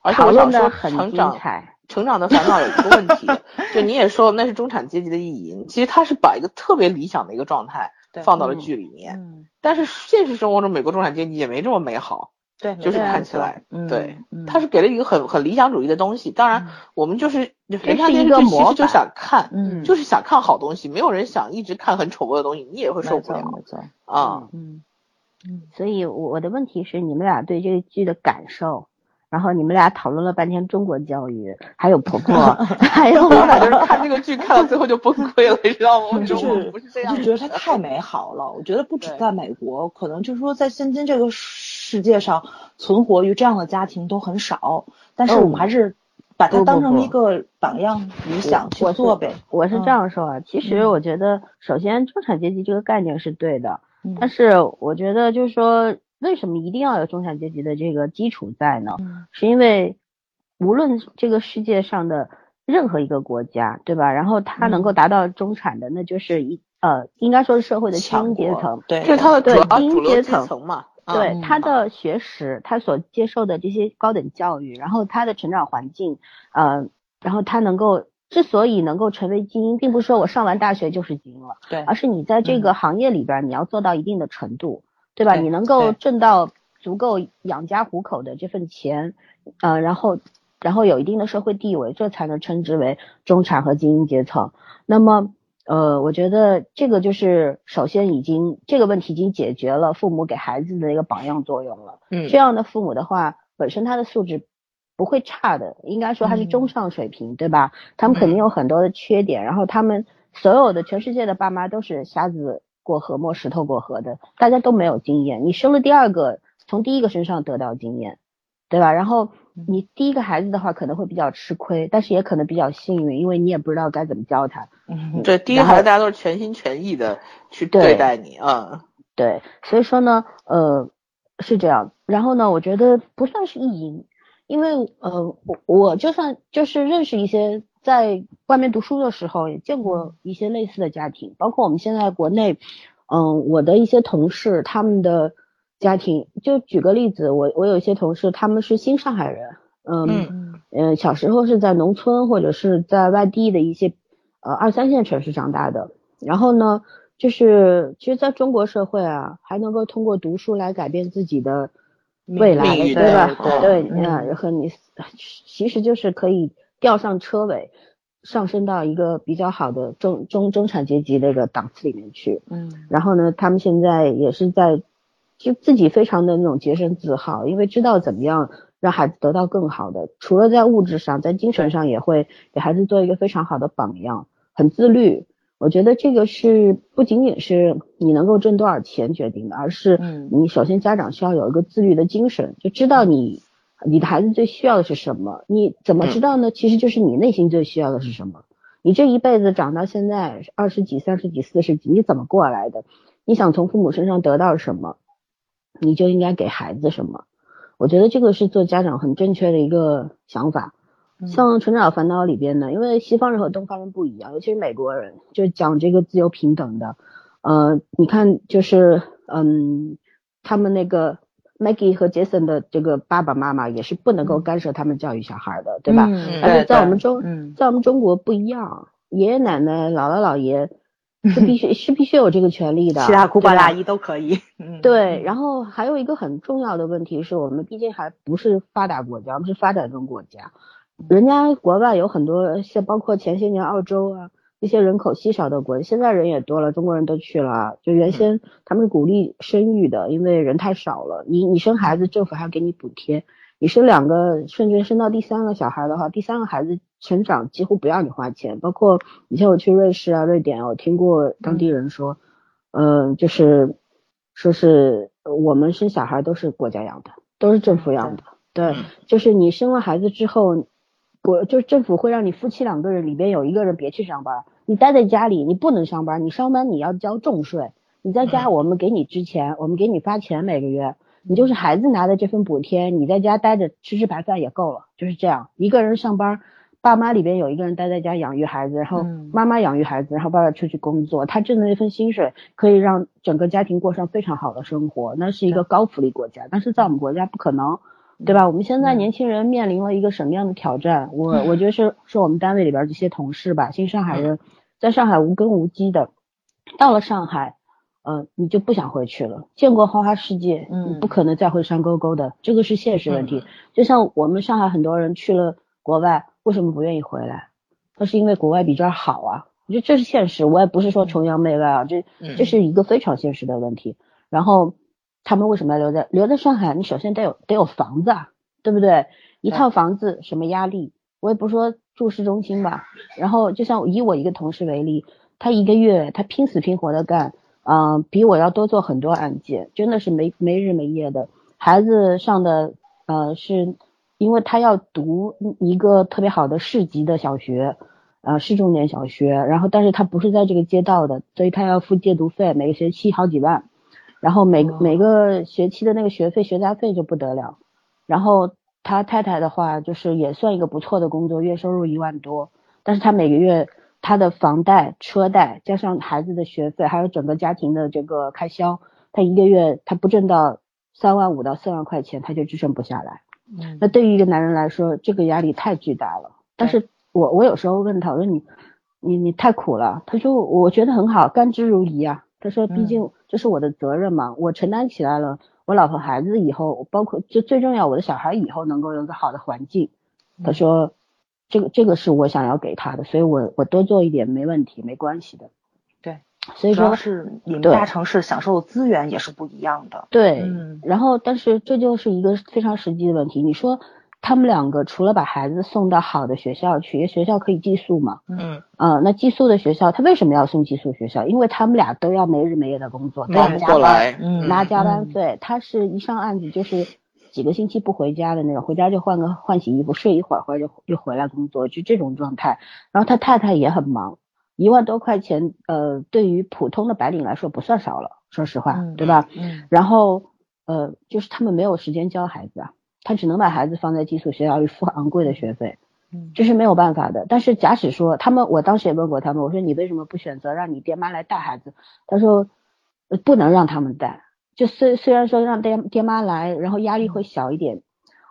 S2: 而且我想说，成长。成长的烦恼有一个问题，就你也说那是中产阶级的意淫，其实他是把一个特别理想的一个状态
S3: 对
S2: 放到了
S1: 嗯
S2: 剧里面，
S3: 嗯，
S2: 但是现实生活中美国中产阶级也没这么美好，
S3: 对，
S2: 就是看起来，
S3: 嗯
S2: 对，
S3: 嗯
S2: 他是给了一个很很理想主义的东西。当然
S3: 嗯，
S2: 我们就是人家电视
S1: 一个模
S2: 剧其实就想看，
S3: 嗯
S2: 就是想看好东西，没有人想一直看很丑恶的东西，你也会受不了
S3: 没错，
S2: 啊。
S3: 嗯嗯
S1: 所以我我的问题是，你们俩对这个剧的感受，然后你们俩讨论了半天中国教育，还有婆婆，还有
S2: 我俩就是看这个剧看到最后就崩溃了，你知道吗？
S3: 就是
S2: 不是这样
S3: 就觉得它太美好了。我觉得不止在美国，可能就是说在现今这个世界上，存活于这样的家庭都很少。但是我们还是把它当成一个榜样、理想去做呗。
S1: 我是这样说啊，其实
S3: 嗯
S1: 我觉得，首先中产阶级这个概念是对的，
S3: 嗯
S1: 但是我觉得就是说，为什么一定要有中产阶级的这个基础在呢？
S3: 嗯
S1: 是因为无论这个世界上的任何一个国家，对吧？然后它能够
S3: 嗯
S1: 达到中产的，那就是一呃，应该说是社会的精英阶层。
S3: 对，
S2: 就是他的主
S1: 对
S2: 要
S1: 精英
S2: 阶
S1: 阶层
S2: 层嘛。啊
S1: 对
S3: 嗯
S1: 他的学识，他所接受的这些高等教育，然后他的成长环境，呃，然后他能够之所以能够成为精英，并不是说我上完大学就是精英了，
S3: 对
S1: 而是你在这个行业里边儿你要做到一定的程度，对吧？
S3: 对
S1: 你能够挣到足够养家糊口的这份钱，呃，然后然后有一定的社会地位，这才能称之为中产和精英阶层。那么，呃，我觉得这个就是首先已经这个问题已经解决了父母给孩子的一个榜样作用了。
S2: 嗯
S1: 这样的父母的话，本身他的素质不会差的，应该说他是
S3: 嗯
S1: 中上水平，对吧？他们肯定有很多的缺点，然后他们所有的全世界的爸妈都是瞎子过河摸石头过河的，大家都没有经验。你生了第二个，从第一个身上得到经验，对吧？然后你第一个孩子的话可能会比较吃亏，但是也可能比较幸运，因为你也不知道该怎么教他。
S3: 嗯
S2: 对，第一个孩子大家都是全心全意的去
S1: 对
S2: 对待你啊。
S1: 对，所以说呢，呃，是这样。然后呢，我觉得不算是意淫，因为呃，我我就算就是认识一些在外面读书的时候，也见过一些类似的家庭，包括我们现在国内，嗯，我的一些同事他们的家庭，就举个例子，我我有一些同事他们是新上海人，嗯嗯，小时候是在农村或者是在外地的一些呃二三线城市长大的，然后呢。就是其实在中国社会啊，还能够通过读书来改变自己的未来，对吧？对，嗯，和你其实就是可以调上车尾，上升到一个比较好的中中中产阶级那个档次里面去。嗯，然后呢，他们现在也是在就自己非常的那种洁身自好，因为知道怎么样让孩子得到更好的，除了在物质上，在精神上也会给孩子做一个非常好的榜样，很自律。我觉得这个是不仅仅是你能够挣多少钱决定的，而是你首先家长需要有一个自律的精神，就知道你你的孩子最需要的是什么。你怎么知道呢？其实就是你内心最需要的是什么。你这一辈子长到现在二十几、三十几、四十几，你怎么过来的？你想从父母身上得到什么，你就应该给孩子什么。我觉得这个是做家长很正确的一个想法。像《成长烦恼》里边呢，因为西方人和东方人不一样，尤其是美国人，就讲这个自由平等的。呃，你看，就是嗯，他们那个 Maggie 和 Jason 的这个爸爸妈妈也是不能够干涉他们教育小孩的，对吧？而且在我们中，在我们中国不一样，爷爷奶奶、姥姥姥爷 是必须是必须有这个权利的，
S3: 七大姑八大姨都可以。
S1: 对，然后还有一个很重要的问题是我们毕竟还不是发达国家，我们是发展中国家。人家国外有很多，像包括前些年澳洲啊一些人口稀少的国家，现在人也多了，中国人都去了。就原先他们鼓励生育的，因为人太少了。你你生孩子，政府还要给你补贴。你生两个，甚至生到第三个小孩的话，第三个孩子成长几乎不要你花钱。包括以前我去瑞士啊、瑞典，我听过当地人说，嗯，就是说是我们生小孩都是国家养的，都是政府养的。对，就是你生了孩子之后。我就是政府会让你夫妻两个人里边有一个人别去上班，你待在家里，你不能上班，你上班你要交重税。你在家我们给你支钱，我们给你发钱每个月，你就是孩子拿的这份补贴，你在家待着吃吃白饭也够了，就是这样。一个人上班，爸妈里边有一个人待在家养育孩子，然后妈妈养育孩子，然后爸爸出去工作，他挣的那份薪水可以让整个家庭过上非常好的生活，那是一个高福利国家。但是在我们国家不可能。对吧？我们现在年轻人面临了一个什么样的挑战？我我觉得是是我们单位里边这些同事吧，新上海人，在上海无根无基的，到了上海，呃，你就不想回去了。见过花花世界，你不可能再回山沟沟的，这个是现实问题。就像我们上海很多人去了国外，为什么不愿意回来？那是因为国外比这儿好啊。我觉得这是现实，我也不是说崇洋媚外啊，这这是一个非常现实的问题。然后。他们为什么要留在留在上海？你首先得有得有房子啊，对不对？一套房子什么压力？我也不说住市中心吧。然后就像以我一个同事为例，他一个月他拼死拼活的干，嗯，比我要多做很多案件，真的是没没日没夜的。孩子上的呃是，因为他要读一个特别好的市级的小学，呃市重点小学，然后但是他不是在这个街道的，所以他要付借读费，每个学期好几万。然后每每个学期的那个学费学杂费就不得了，然后他太太的话就是也算一个不错的工作，月收入一万多，但是他每个月他的房贷、车贷加上孩子的学费，还有整个家庭的这个开销，他一个月他不挣到三万五到四万块钱，他就支撑不下来。嗯，那对于一个男人来说，这个压力太巨大了。但是我我有时候问他，我说你你你太苦了，他说我觉得很好，甘之如饴啊。他说：“毕竟这是我的责任嘛，我承担起来了。我老婆孩子以后，包括就最重要，我的小孩以后能够有个好的环境。”他说：“这个这个是我想要给他的，所以我我多做一点没问题，没关系的。”
S3: 对，
S1: 所以说
S3: 是你们大城市享受的资源也是不一样的。
S1: 对，嗯，然后但是这就是一个非常实际的问题。你说。他们两个除了把孩子送到好的学校去，因为学校可以寄宿嘛。嗯。啊，那寄宿的学校，他为什么要送寄宿学校？因为他们俩都要没日没夜的工作，
S2: 拿
S1: 加班，拿加班费。他是一上案子就是几个星期不回家的那种，回家就换个换洗衣服睡一会儿，或者就又回来工作，就这种状态。然后他太太也很忙，一万多块钱，呃，对于普通的白领来说不算少了，说实话，对吧？嗯。然后。呃，就是他们没有时间教孩子啊，他只能把孩子放在寄宿学校里付昂贵的学费，
S3: 嗯
S1: 这是没有办法的。但是假使说他们，我当时也问过他们，我说你为什么不选择让你爹妈来带孩子？他说，呃不能让他们带。就虽虽然说让爹爹妈来，然后压力会小一点，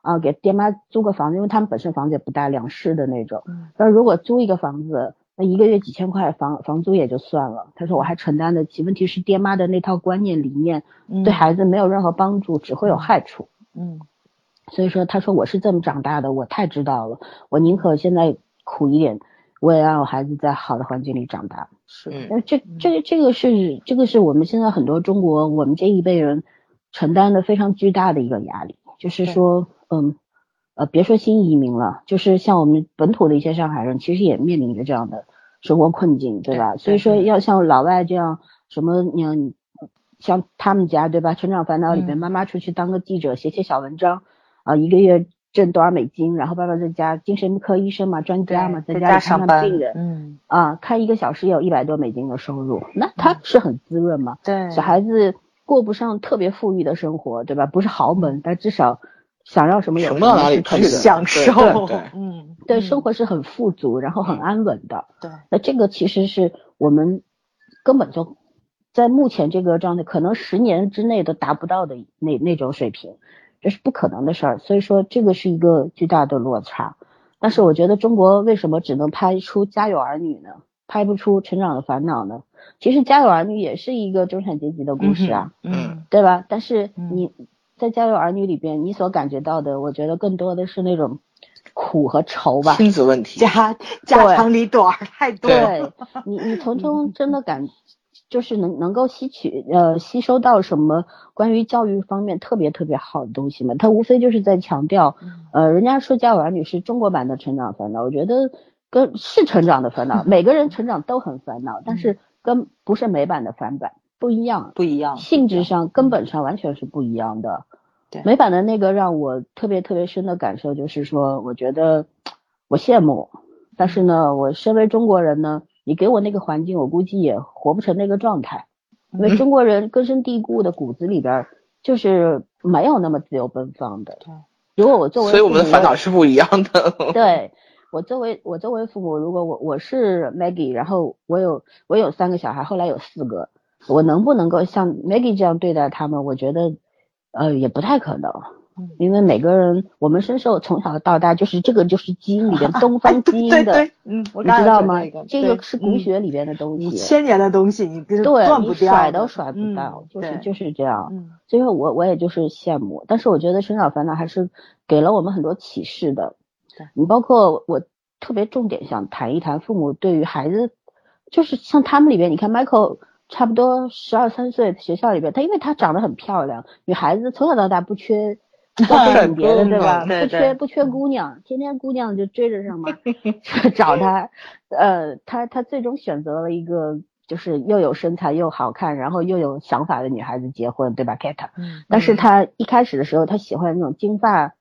S1: 啊，给爹妈租个房子，因为他们本身房子也不大，两室的那种。
S3: 嗯
S1: 但是如果租一个房子，那一个月几千块房房租也就算了。他说我还承担得起，问题是爹妈的那套观念理念
S3: 嗯
S1: 对孩子没有任何帮助，只会有害处。
S3: 嗯
S1: 所以说，他说我是这么长大的，我太知道了，我宁可现在苦一点，我也让我孩子在好的环境里长大。
S3: 是
S2: 嗯
S1: 那这这这个是这个是我们现在很多中国我们这一辈人承担的非常巨大的一个压力，就是说，嗯，呃，别说新移民了，就是像我们本土的一些上海人，其实也面临着这样的生活困境，对吧？
S2: 对
S1: 所以说，要像老外这样，什么你，像他们家对吧？成长烦恼里边，
S3: 嗯
S1: 妈妈出去当个记者，写写小文章，啊，一个月挣多少美金，然后爸爸在家精神科医生嘛，专家嘛，
S3: 在
S1: 家里看
S3: 上班
S1: 看病人，
S3: 嗯
S1: 啊，看一个小时也有一百多美金的收入，那他是很滋润嘛。
S3: 对
S1: 小孩子过不上特别富裕的生活，对吧？不是豪门，但至少想要什么有
S2: 省不到哪里
S1: 是可以的。
S2: 去
S3: 享受
S2: 对对
S3: 嗯
S1: 对，
S3: 嗯
S1: 生活是很富足，然后很安稳的。
S3: 对
S1: 那这个其实是我们根本就在目前这个状态，可能十年之内都达不到的那那种水平，这是不可能的事儿。所以说，这个是一个巨大的落差。但是我觉得中国为什么只能拍出《家有儿女》呢？拍不出《成长的烦恼》呢？其实《家有儿女》也是一个中产阶级的故事啊，
S3: 嗯
S1: 对吧？但是
S3: 嗯
S1: 你在《家有儿女》里边，你所感觉到的，我觉得更多的是那种苦和愁吧。
S2: 亲子问题，
S3: 家家长里短儿太多了
S1: 对你，你从中真的感，就是能能够吸取呃吸收到什么关于教育方面特别特别好的东西嘛？他无非就是在强调，呃，人家说《家有儿女》是中国版的成长烦恼，我觉得跟是成长的烦恼，每个人成长都很烦恼，但是跟不是美版的翻版不一样。
S3: 不一样，
S1: 性质上、根本上完全是不一样的。
S3: 对
S1: 美版的那个让我特别特别深的感受就是说，我觉得我羡慕，但是呢，我身为中国人呢，你给我那个环境，我估计也活不成那个状态，因为中国人根深蒂固的骨子里边就是没有那么自由奔放的。
S3: 对，
S1: 如果我作为
S2: 所以我们的烦恼是不一样的。
S1: 对我作为我作为父母，如果我我是 Maggie，然后我有我有三个小孩，后来有四个，我能不能够像 Maggie 这样对待他们？我觉得呃也不太可能
S3: 嗯，
S1: 因为每个人我们深受从小到大就是这个就是基因里边 东方基因的，
S3: 对对，嗯，我
S1: 你知道吗？这个是骨
S3: 嗯
S1: 血里边的东西，
S3: 你千年的东西，你跟
S1: 对你
S3: 断不掉，
S1: 甩都甩不
S3: 嗯
S1: 到，就是就是这样。
S3: 嗯
S1: 所以说我我也就是羡慕，但是我觉得《成长烦恼》还是给了我们很多启示的。你包括我特别重点想谈一谈父母对于孩子，就是像他们里边，你看 Michael 差不多十二三岁，学校里边他因为他长得很漂亮，女孩子从小到大不缺。高
S2: 帅
S1: 性别的对吧？不缺不缺姑娘，天天姑娘就追着上嘛 找他。呃，他他最终选择了一个就是又有身材又好看，然后又有想法的女孩子结婚，对吧？Kata。
S3: 嗯，
S1: 但是他一开始的时候，他喜欢那种金发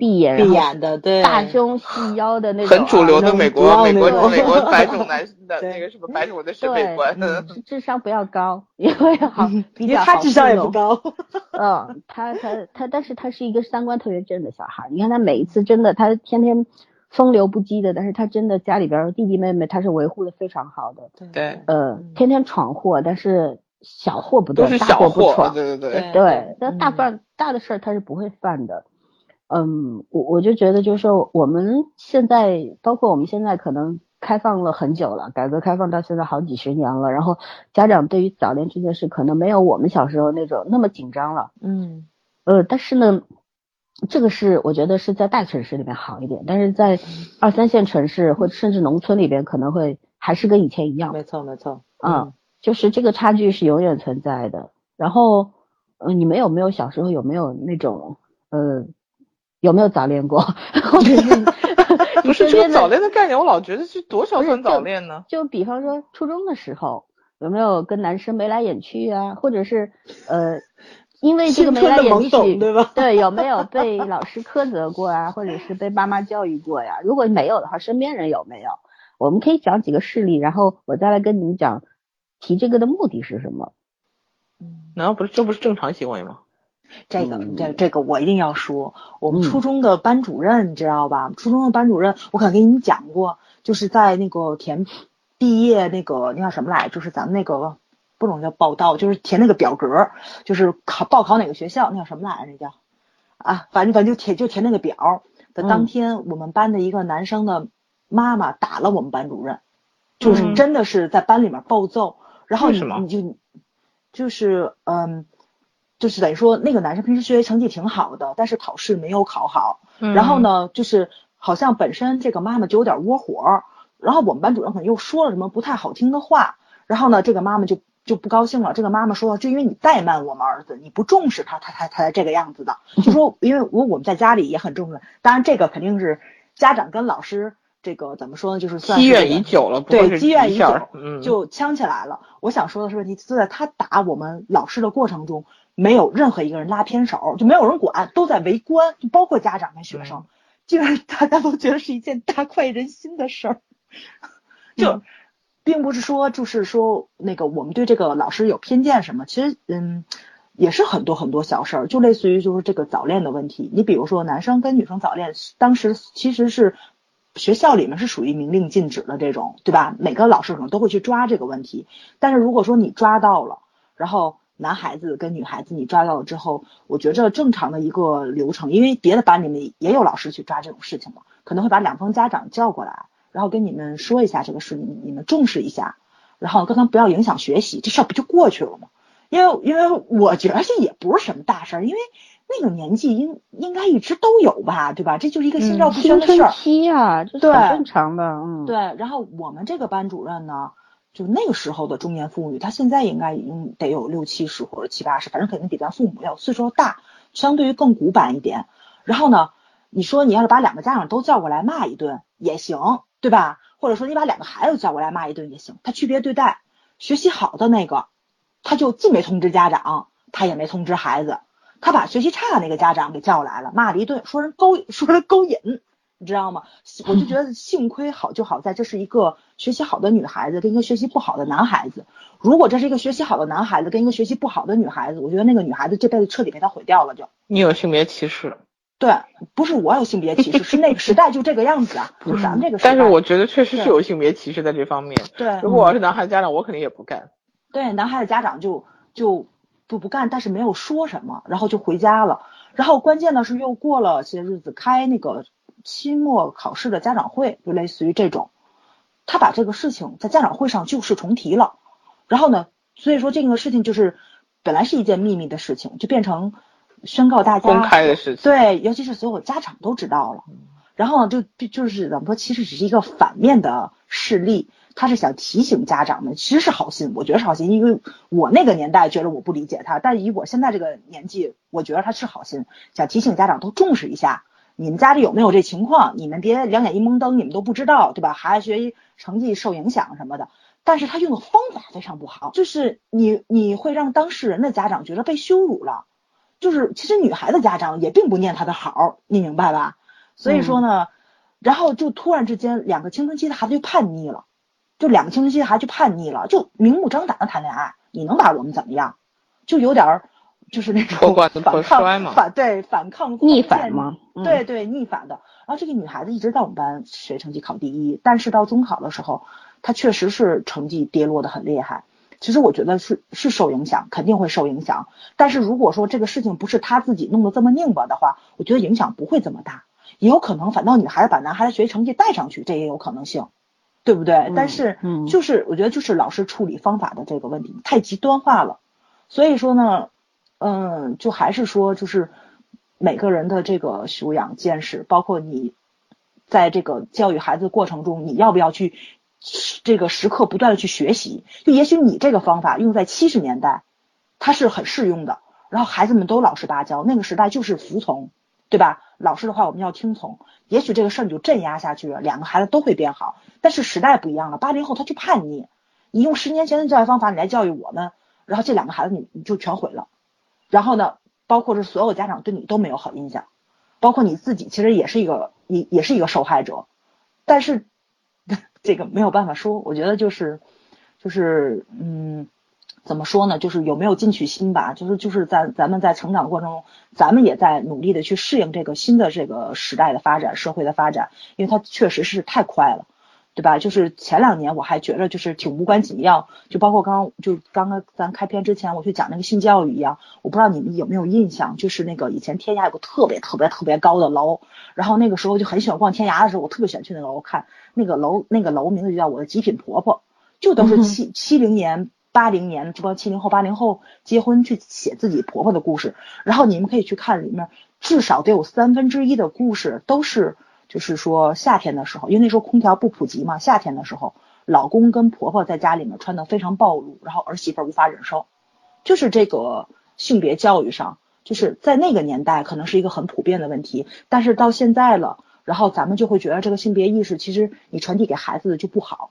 S1: 碧眼、
S3: 闭眼的，对，
S1: 大胸细腰的那种，
S2: 很主流的
S1: 啊
S2: 美国美国美国白种男 的那个什么白种的审美观，
S3: 嗯
S1: 智 智商不要高，因为好比
S3: 因为
S1: 较好
S3: 他智商也。不高，
S1: 嗯，他他他，但是他是一个三观特别正的小孩儿。你看他每一次真的，他天天风流不羁的，但是他真的家里边儿弟弟妹妹他是维护的非常好的。
S2: 对
S1: 呃
S3: 嗯，
S1: 天天闯祸，但是小祸不断，大
S2: 都是小货，
S1: 祸不闯。
S2: 对对对，
S3: 对
S1: 对，那大
S3: 嗯
S1: 犯大的事儿他是不会犯的。嗯，我我就觉得就是说我们现在，包括我们现在可能开放了很久了，改革开放到现在好几十年了，然后家长对于早恋这件事可能没有我们小时候那种那么紧张了。
S3: 嗯
S1: 呃，但是呢，这个是我觉得是在大城市里面好一点，但是在二三线城市或者甚至农村里边可能会还是跟以前一样。
S3: 没错没错，
S1: 嗯，就是这个差距是永远存在的。然后，呃，你们有没有小时候有没有那种呃，有没有早恋过，或者是
S2: 不是这个早恋的概念，我老觉得是多少算早恋呢？
S1: 就比方说初中的时候，有没有跟男生眉来眼去啊，或者是呃，因为这个眉来眼去，
S3: 对吧
S1: 对，有没有被老师苛责过啊，或者是被爸妈教育过呀？如果没有的话，身边人有没有？我们可以讲几个事例，然后我再来跟你们讲提这个的目的是什么。
S3: 嗯
S2: 难道不是这不是正常行为吗？
S3: 这个
S1: 嗯
S3: 这这个我一定要说，我们
S1: 嗯。
S3: 初中的班主任你知道吧？初中的班主任，我可能给你们讲过，就是在那个填毕业那个那叫什么来，就是咱们那个不能叫报到，就是填那个表格，就是考报考哪个学校，那叫什么来着？那叫？啊，反正反正就填就填那个表。的当
S1: 嗯。
S3: 天，我们班的一个男生的妈妈打了我们班主任，就是
S2: 嗯。
S3: 真的是在班里面暴揍，然后你你就就是嗯。就是等于说，那个男生平时学习成绩挺好的，但是考试没有考好。
S2: 嗯
S3: 然后？呢，就是好像本身这个妈妈就有点窝火，然后我们班主任可能又说了什么不太好听的话，然后呢，这个妈妈就就不高兴了。这个妈妈说，就因为你怠慢我们儿子，你不重视他，他才他才这个样子的。就说 因为我我们在家里也很重视，当然这个肯定是家长跟老师这个怎么说呢，就是算
S2: 积怨已久了，
S3: 对，积怨已久就呛起来了。我想说的是，问题就在他打我们老师的过程中，没有任何一个人拉偏手，就没有人管，都在围观，就包括家长跟学生，基本上大家都觉得是一件大快人心的事儿。就
S2: 嗯
S3: 并不是说就是说那个我们对这个老师有偏见什么，其实嗯。也是很多很多小事儿，就类似于就是这个早恋的问题。你比如说男生跟女生早恋，当时其实是学校里面是属于明令禁止的这种，对吧？每个老师可能都会去抓这个问题。但是如果说你抓到了，然后男孩子跟女孩子你抓到了之后，我觉着正常的一个流程，因为别的班里面也有老师去抓这种事情嘛，可能会把两方家长叫过来，然后跟你们说一下这个事，你你们重视一下，然后跟他们不要影响学习，这事儿不就过去了吗？因为因为我觉得这也不是什么大事儿，因为那个年纪应应该一直都有吧，对吧？这就是一个心照不宣的事儿。
S1: 期啊，这很正常的，嗯，
S3: 对，然后我们这个班主任呢，就那个时候的中年妇女，她现在应该已经得有六七十或者七八十，反正肯定比咱父母要岁数大，相对于更古板一点。然后呢，你说你要是把两个家长都叫过来骂一顿也行，对吧？或者说你把两个孩子叫过来骂一顿也行，他区别对待，学习好的那个，他就既没通知家长，他也没通知孩子，他把学习差的那个家长给叫来了，骂了一顿，说人勾说人勾引。你知道吗？我就觉得幸亏好就好在这是一个学习好的女孩子跟一个学习不好的男孩子。如果这是一个学习好的男孩子跟一个学习不好的女孩子，我觉得那个女孩子这辈子彻底被他毁掉了就。
S2: 你有性别歧视，
S3: 对，不是我有性别歧视，是那个时代就这个样子啊，就咱们这个时代。
S2: 但是我觉得确实是有性别歧视在这方面。
S3: 对
S2: 如果我要是男孩子家长，我肯定也不干。
S3: 对，男孩子家长就就不不干，但是没有说什么，然后就回家了。然后关键的是又过了些日子，开那个期末考试的家长会，就类似于这种，他把这个事情在家长会上旧事重提了。然后呢，所以说这个事情就是本来是一件秘密的事情，就变成宣告大家
S2: 公开的事情
S3: 对，尤其是所有家长都知道了。然后呢，就就是怎么说，其实只是一个反面的事例，他是想提醒家长们，其实是好心，我觉得是好心，因为我那个年代觉得我不理解他，但以我现在这个年纪，我觉得他是好心，想提醒家长都重视一下，你们家里有没有这情况，你们别两眼一蒙灯，你们都不知道，对吧？孩子学习成绩受影响什么的。但是他用的方法非常不好，就是你你会让当事人的家长觉得被羞辱了，就是其实女孩子家长也并不念他的好，你明白吧？所以说呢，然后就突然之间，两个青春期的孩子就叛逆了，就两个青春期的孩子就叛逆了，就明目张胆的谈恋爱，你能把我们怎么样？就有点儿就是那种
S2: 破罐子破
S3: 反
S2: 摔嘛，
S3: 反对反抗
S1: 逆反吗？嗯
S3: 对对，逆反的。然后这个女孩子一直在我们班学习成绩考第一，但是到中考的时候，她确实是成绩跌落的很厉害。其实我觉得是是受影响，肯定会受影响。但是如果说这个事情不是她自己弄得这么拧巴的话，我觉得影响不会这么大。也有可能反倒女孩子把男孩子学习成绩带上去，这也有可能性，对不对？但是
S1: 嗯
S3: 就是我觉得就是老师处理方法的这个问题太极端化了。所以说呢，嗯，就还是说就是每个人的这个修养见识，包括你在这个教育孩子过程中，你要不要去这个时刻不断的去学习？就也许你这个方法用在七十年代，它是很适用的，然后孩子们都老实巴交，那个时代就是服从，对吧？老师的话我们要听从，也许这个事儿你就镇压下去了，两个孩子都会变好。但是时代不一样了，八零后他就叛逆，你用十年前的教育方法你来教育我们，然后这两个孩子你你就全毁了。然后呢，包括是所有家长对你都没有好印象，包括你自己其实也是一个也也是一个受害者，但是 这个没有办法说，我觉得就是就是嗯，怎么说呢？就是有没有进取心吧？就是就是在咱们在成长过程中，咱们也在努力的去适应这个新的这个时代的发展、社会的发展，因为它确实是太快了，对吧？就是前两年我还觉得就是挺无关紧要，就包括刚就刚刚咱开篇之前我去讲那个性教育一样，我不知道你们有没有印象，就是那个以前天涯有个特别特别特别高的楼，然后那个时候就很喜欢逛天涯的时候，我特别喜欢去那个楼看那个楼，那个楼名字就叫我的极品婆婆，就都是七七零年。八零年，这帮七零后、八零后结婚去写自己婆婆的故事，然后你们可以去看里面，至少得有三分之一的故事都是，就是说夏天的时候，因为那时候空调不普及嘛，夏天的时候，老公跟婆婆在家里面穿的非常暴露，然后儿媳妇无法忍受，就是这个性别教育上，就是在那个年代可能是一个很普遍的问题，但是到现在了，然后咱们就会觉得这个性别意识其实你传递给孩子的就不好。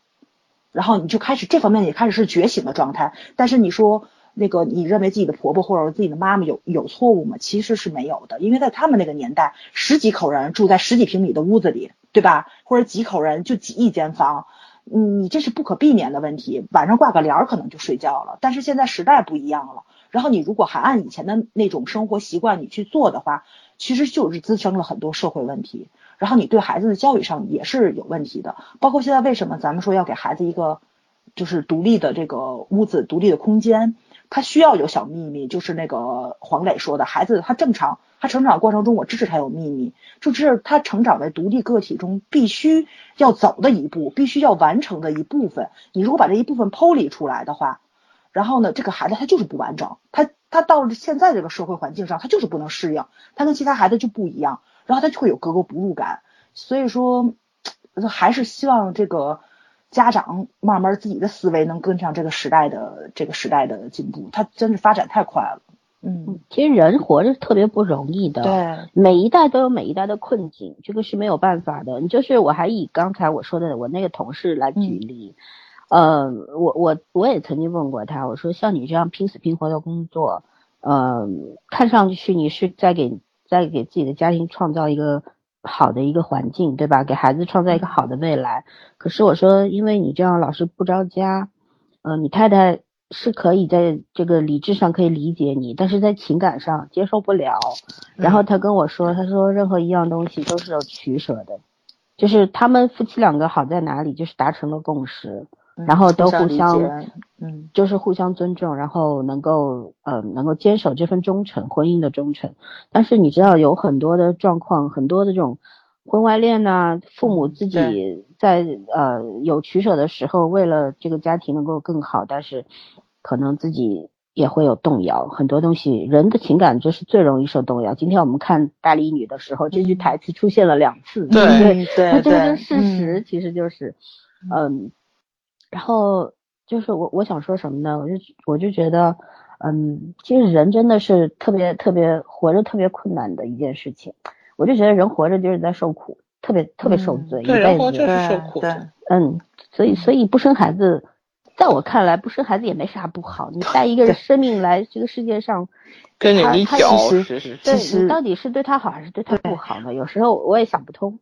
S3: 然后你就开始这方面也开始是觉醒的状态，但是你说那个你认为自己的婆婆或者自己的妈妈有有错误吗？其实是没有的，因为在他们那个年代，十几口人住在十几平米的屋子里，对吧？或者几口人就挤一间房，嗯你这是不可避免的问题。晚上挂个帘儿可能就睡觉了，但是现在时代不一样了。然后你如果还按以前的那种生活习惯你去做的话，其实就是滋生了很多社会问题。然后你对孩子的教育上也是有问题的，包括现在为什么咱们说要给孩子一个就是独立的这个屋子、独立的空间，他需要有小秘密，就是那个黄磊说的，孩子他正常，他成长过程中我支持他有秘密，就是他成长为独立个体中必须要走的一步，必须要完成的一部分。你如果把这一部分剖离出来的话，然后呢，这个孩子他就是不完整，他他到了现在这个社会环境上，他就是不能适应，他跟其他孩子就不一样。然后他就会有格格不入感，所以说还是希望这个家长慢慢自己的思维能跟上这个时代的这个时代的进步，他真是发展太快了。嗯，
S1: 其实人活着特别不容易的，
S3: 对，
S1: 每一代都有每一代的困境，这个是没有办法的。你就是我还以刚才我说的我那个同事来举例，呃，我我我也曾经问过他，我说像你这样拼死拼活的工作，嗯，看上去你是在给。在给自己的家庭创造一个好的一个环境，对吧？给孩子创造一个好的未来。可是我说，因为你这样老是不着家，嗯，你太太是可以在这个理智上可以理解你，但是在情感上接受不了。然后他跟我说，他说任何一样东西都是有取舍的，就是他们夫妻两个好在哪里，就是达成了共识。然后都互相，
S3: 嗯，
S1: 就是互相尊重，然后能够呃能够坚守这份忠诚，婚姻的忠诚。但是你知道有很多的状况，很多的这种婚外恋呐，父母自己在呃有取舍的时候，为了这个家庭能够更好，但是可能自己也会有动摇。很多东西，人的情感就是最容易受动摇。今天我们看《大力女》的时候，这句台词出现了两次，
S3: 对
S1: 对
S3: 对，
S1: 那这个事实其实就是嗯。然后就是我我想说什么呢？我就我就觉得，嗯，其实人真的是特别特别活着特别困难的一件事情。我就觉得人活着就是在受苦，特别特别受罪，一辈子
S2: 就是受苦。
S1: 嗯，所以所以不生孩子，在我看来不生孩子也没啥不好。你带一个生命来这个世界上，
S2: 跟着你
S1: 搅，
S2: 其
S1: 实对，你到底是对他好还是对他不好呢？有时候我也想不通。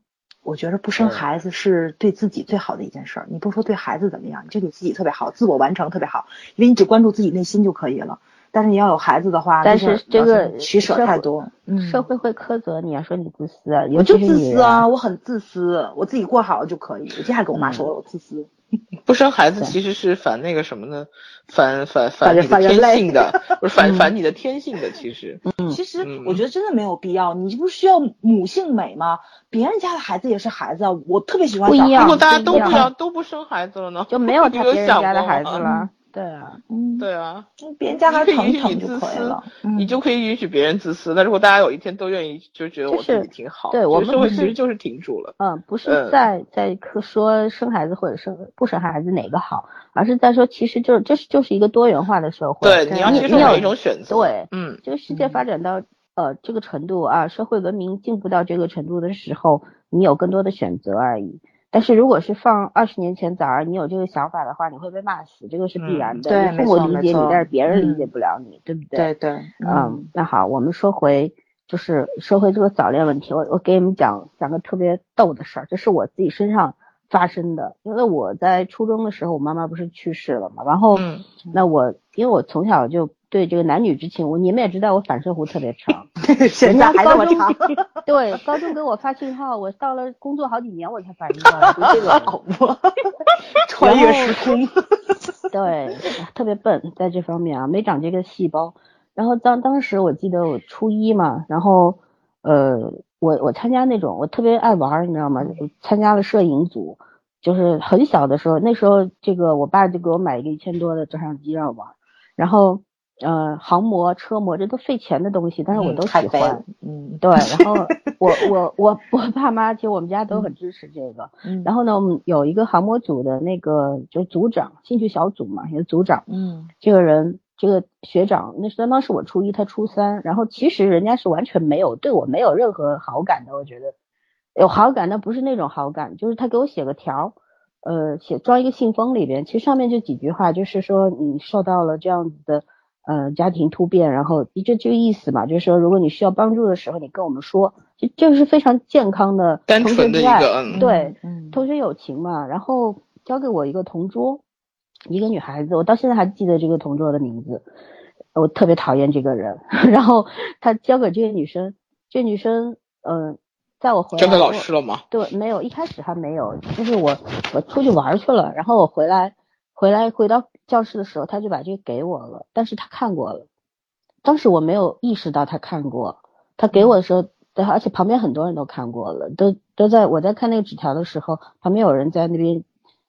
S3: 我觉得不生孩子是对自己最好的一件事儿。你不说对孩子怎么样，你就对自己特别好，自我完成特别好，因为你只关注自己内心就可以了。但是你要有孩子的话，
S1: 但是这个
S3: 取舍太多，
S1: 社会会苛责你啊，说你自私啊，
S3: 我就自私啊，我很自私，我自己过好了就可以。我今天还跟我妈说了，我自私。
S2: 不生孩子其实是反那个什么呢？反反反你的天性的，不是反反你的天性的。其实，
S3: 其实我觉得真的没有必要。你不是需要母性美吗？别人家的孩子也是孩子啊。我特别喜欢。
S1: 不一样。
S2: 如果大家都不要都不生孩子了呢？
S1: 就没有 他别人家的孩子了。对啊，
S3: 嗯，
S2: 对啊，
S3: 别人家还疼疼就可以了，
S2: 你就可以允许别人自私。那如果大家有一天都愿意，就觉得我自己挺好，
S1: 对我们
S2: 社会其实就是停住了。
S1: 嗯，不是在在说生孩子或者生不生孩子哪个好，而是在说其实就是这是就是一个多元化的社会。
S2: 对，你要接受每一种选择。
S1: 对，
S2: 嗯，
S1: 这个世界发展到呃这个程度啊，社会文明进步到这个程度的时候，你有更多的选择而已。但是如果是放二十年前早儿，你有这个想法的话，你会被骂死，这个是必然的。
S3: 对，
S1: 父母理解你，但是别人理解不了你，对不
S3: 对？对对。
S1: 嗯，那好，我们说回就是说回这个早恋问题。我我给你们讲讲个特别逗的事儿，这是我自己身上发生的。因为我在初中的时候，我妈妈不是去世了嘛，然后
S2: 嗯
S1: 那我因为我从小就对这个男女之情，我你们也知道我反射弧特别长，
S3: 现
S1: 人
S3: 在还这
S1: 家高中
S3: 么长，
S1: 对高中给我发信号，我到了工作好几年我才反应过来，就这个
S3: 穿越时空。
S1: 对，特别笨在这方面啊，没长这个细胞。然后当当时我记得我初一嘛，然后呃，我我参加那种我特别爱玩，你知道吗？参加了摄影组，就是很小的时候，那时候这个我爸就给我买一个一千多的照相机让我玩，然后呃，航模、车模这都费钱的东西，但是我都喜欢。
S3: 嗯
S1: 对，然后 我我我我爸妈其实我们家都很支持这个。
S3: 嗯
S1: 然后呢，我们有一个航模组的那个就是组长，兴趣小组嘛，也是组长。
S3: 嗯
S1: 这个人，这个学长，那相当当时我初一，他初三，然后其实人家是完全没有对我没有任何好感的，我觉得。有好感，但不是那种好感，就是他给我写个条儿，呃，写装一个信封里边，其实上面就几句话，就是说你受到了这样子的呃家庭突变，然后就这个意思嘛，就是说如果你需要帮助的时候，你跟我们说，就这个是非常健康的
S2: 单
S1: 同学
S2: 纯的一
S1: 之爱
S2: 个嗯。
S1: 对，
S3: 嗯。
S1: 同学友情嘛，然后交给我一个同桌，一个女孩子，我到现在还记得这个同桌的名字，我特别讨厌这个人。然后他交给这个女生，这女生，嗯、在我回来
S2: 交给老师了吗？
S1: 对，没有，一开始还没有，就是我我出去玩儿去了，然后我回来回来回到教室的时候，他就把这个给我了，但是他看过了，当时我没有意识到他看过，他给我的时候，对，而且旁边很多人都看过了，都都在我在看那个纸条的时候，旁边有人在那边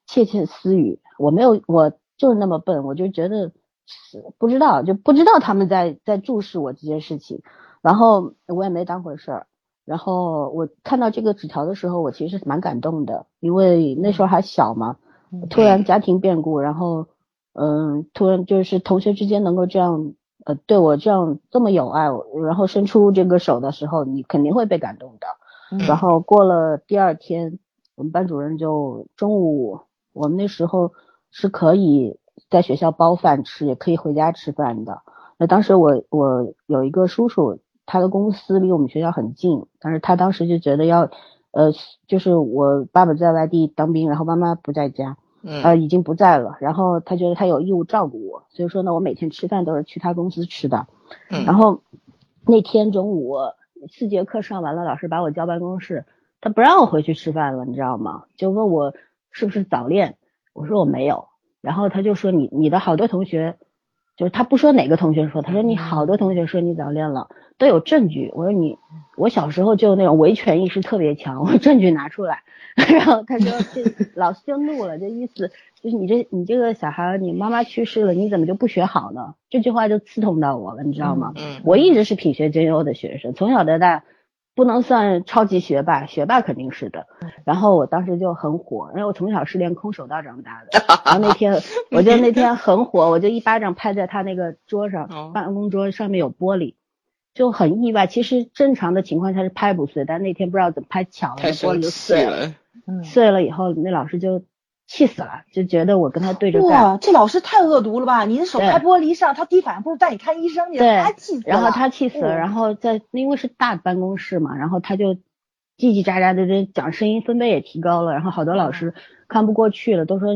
S1: 窃窃私语，我没有，我就是那么笨，我就觉得是不知道，就不知道他们在在注视我这件事情，然后我也没当回事儿。然后我看到这个纸条的时候，我其实蛮感动的，因为那时候还小嘛，突然家庭变故，然后嗯，突然就是同学之间能够这样呃对我这样这么有爱，然后伸出这个手的时候，你肯定会被感动的。
S3: 嗯
S1: 然后过了第二天，我们班主任就中午，我们那时候是可以在学校包饭吃，也可以回家吃饭的。那当时我我有一个叔叔，他的公司离我们学校很近，但是他当时就觉得要，呃，就是我爸爸在外地当兵，然后妈妈不在家，
S2: 嗯
S1: 呃，已经不在了，然后他觉得他有义务照顾我，所以说呢，我每天吃饭都是去他公司吃的。
S2: 嗯
S1: 然后那天中午四节课上完了，老师把我叫办公室，他不让我回去吃饭了，你知道吗？就问我是不是早恋，我说我没有，然后他就说你你的好多同学，就是他不说哪个同学说，他说你好多同学说你早恋了，都有证据。我说你我小时候就那种维权意识特别强，我说证据拿出来。然后他说这 老师就怒了，这意思就是你这你这个小孩，你妈妈去世了，你怎么就不学好呢？这句话就刺痛到我了，你知道吗？
S2: 嗯
S1: 我一直是品学兼优的学生，从小到大不能算超级学霸，学霸肯定是的。然后我当时就很火，因为我从小是练空手道长大的。然后那天我就那天很火，我就一巴掌拍在他那个桌上
S2: 哦，
S1: 办公桌上面有玻璃，就很意外。其实正常的情况下是拍不碎，但那天不知道怎么拍巧了，玻璃就碎了。碎了以后，那老师就气死了，就觉得我跟他对着干。
S3: 哇，这老师太恶毒了吧！你的手拍玻璃上，他第一反应不是带你看医生，你
S1: 对
S3: 他气死了。
S1: 然后他气死了，
S3: 嗯
S1: 然后在因为是大办公室嘛，然后他就叽叽喳喳的这讲，声音分贝也提高了，然后好多老师看不过去了，都说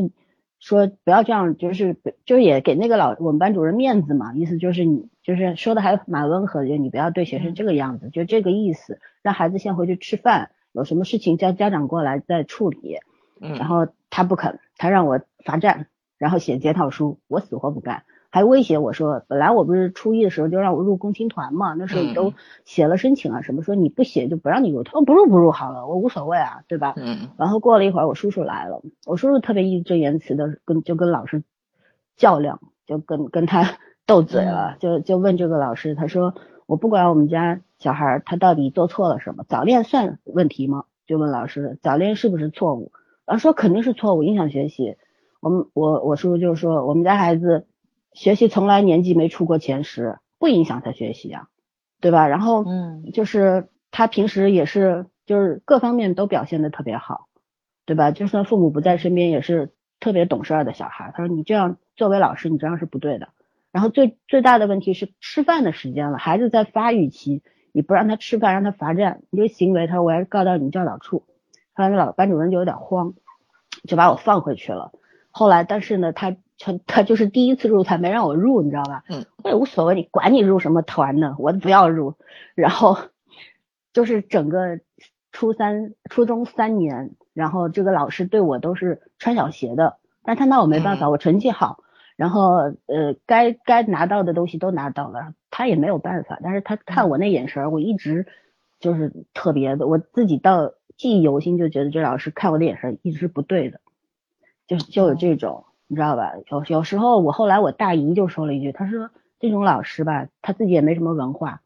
S1: 说不要这样，就是就也给那个老我们班主任面子嘛，意思就是你就是说的还蛮温和的，就你不要对学生这个样子，就这个意思，让孩子先回去吃饭，有什么事情叫家长过来再处理。然
S2: 嗯
S1: 后他不肯，他让我罚站，然后写检讨书，我死活不干，还威胁我说，本来我不是初一的时候就让我入共青团嘛，那时候你都
S2: 嗯
S1: 写了申请啊什么，说你不写就不让你入，他说不入不入好了，我无所谓啊，对吧？
S2: 嗯
S1: 然后过了一会儿，我叔叔来了，我叔叔特别义正言辞的跟就跟老师较量，就跟跟他斗嘴了，就就问这个老师，他说我不管我们家小孩他到底做错了什么，早恋算问题吗？就问老师早恋是不是错误？老师说肯定是错误，影响学习。我们我我叔叔就是说我们家孩子学习从来年级没出过前十，不影响他学习啊，对吧？然后
S3: 嗯
S1: 就是他平时也是就是各方面都表现的特别好，对吧？就算父母不在身边，也是特别懂事儿的小孩。他说你这样作为老师，你这样是不对的。然后最最大的问题是吃饭的时间了，孩子在发育期，你不让他吃饭，让他罚站，你这个行为，他说我要告到你教导处。后来那老班主任就有点慌，就把我放回去了。后来，但是呢，他他他就是第一次入团没让我入，你知道吧？
S2: 嗯，
S1: 我也无所谓，你管你入什么团呢，我不要入。然后就是整个初三、初中三年，然后这个老师对我都是穿小鞋的，但他拿我没办法，我成绩好。然后呃，该该拿到的东西都拿到了，他也没有办法。但是他看我那眼神，我一直就是特别的，我自己到记忆犹新，就觉得这老师看我的眼神一直是不对的，就就有这种，你知道吧？有有时候我后来我大姨就说了一句，她说这种老师吧，他自己也没什么文化，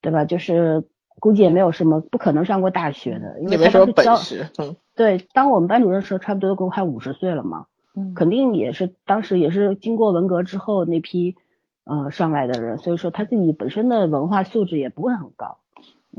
S1: 对吧？就是估计也没有什么，不可能上过大学的，因为
S2: 没什么
S1: 本
S2: 事。嗯，
S1: 对，当我们班主任时候，差不多都快五十岁了嘛。肯定也是当时也是经过文革之后那批呃上来的人，所以说他自己本身的文化素质也不会很高。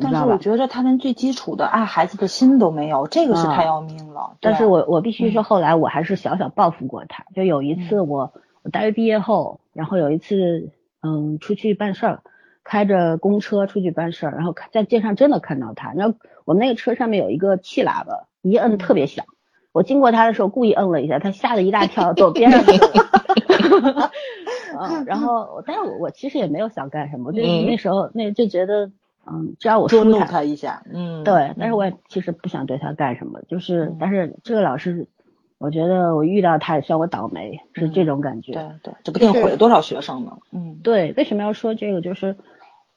S3: 但是我觉得他连最基础的爱孩子的心都没有，这个是太要命了。
S1: 但是我我必须说，后来我还是小小报复过他。就有一次我我大学毕业后，然后有一次嗯出去办事儿，开着公车出去办事儿，然后在街上真的看到他。然后我们那个车上面有一个气喇叭，一摁特别响。我经过他的时候，故意摁了一下，他吓了一大跳，走边上去了。嗯，然后，但是我我其实也没有想干什么，就那时候那就觉得，嗯，只要我
S3: 捉弄他一下，嗯，
S1: 对，但是我也其实不想对他干什么，就是，但是这个老师，我觉得我遇到他也算我倒霉，是这种感觉。
S3: 对对，这不定毁了多少学生呢？嗯，
S1: 对，为什么要说这个？就是。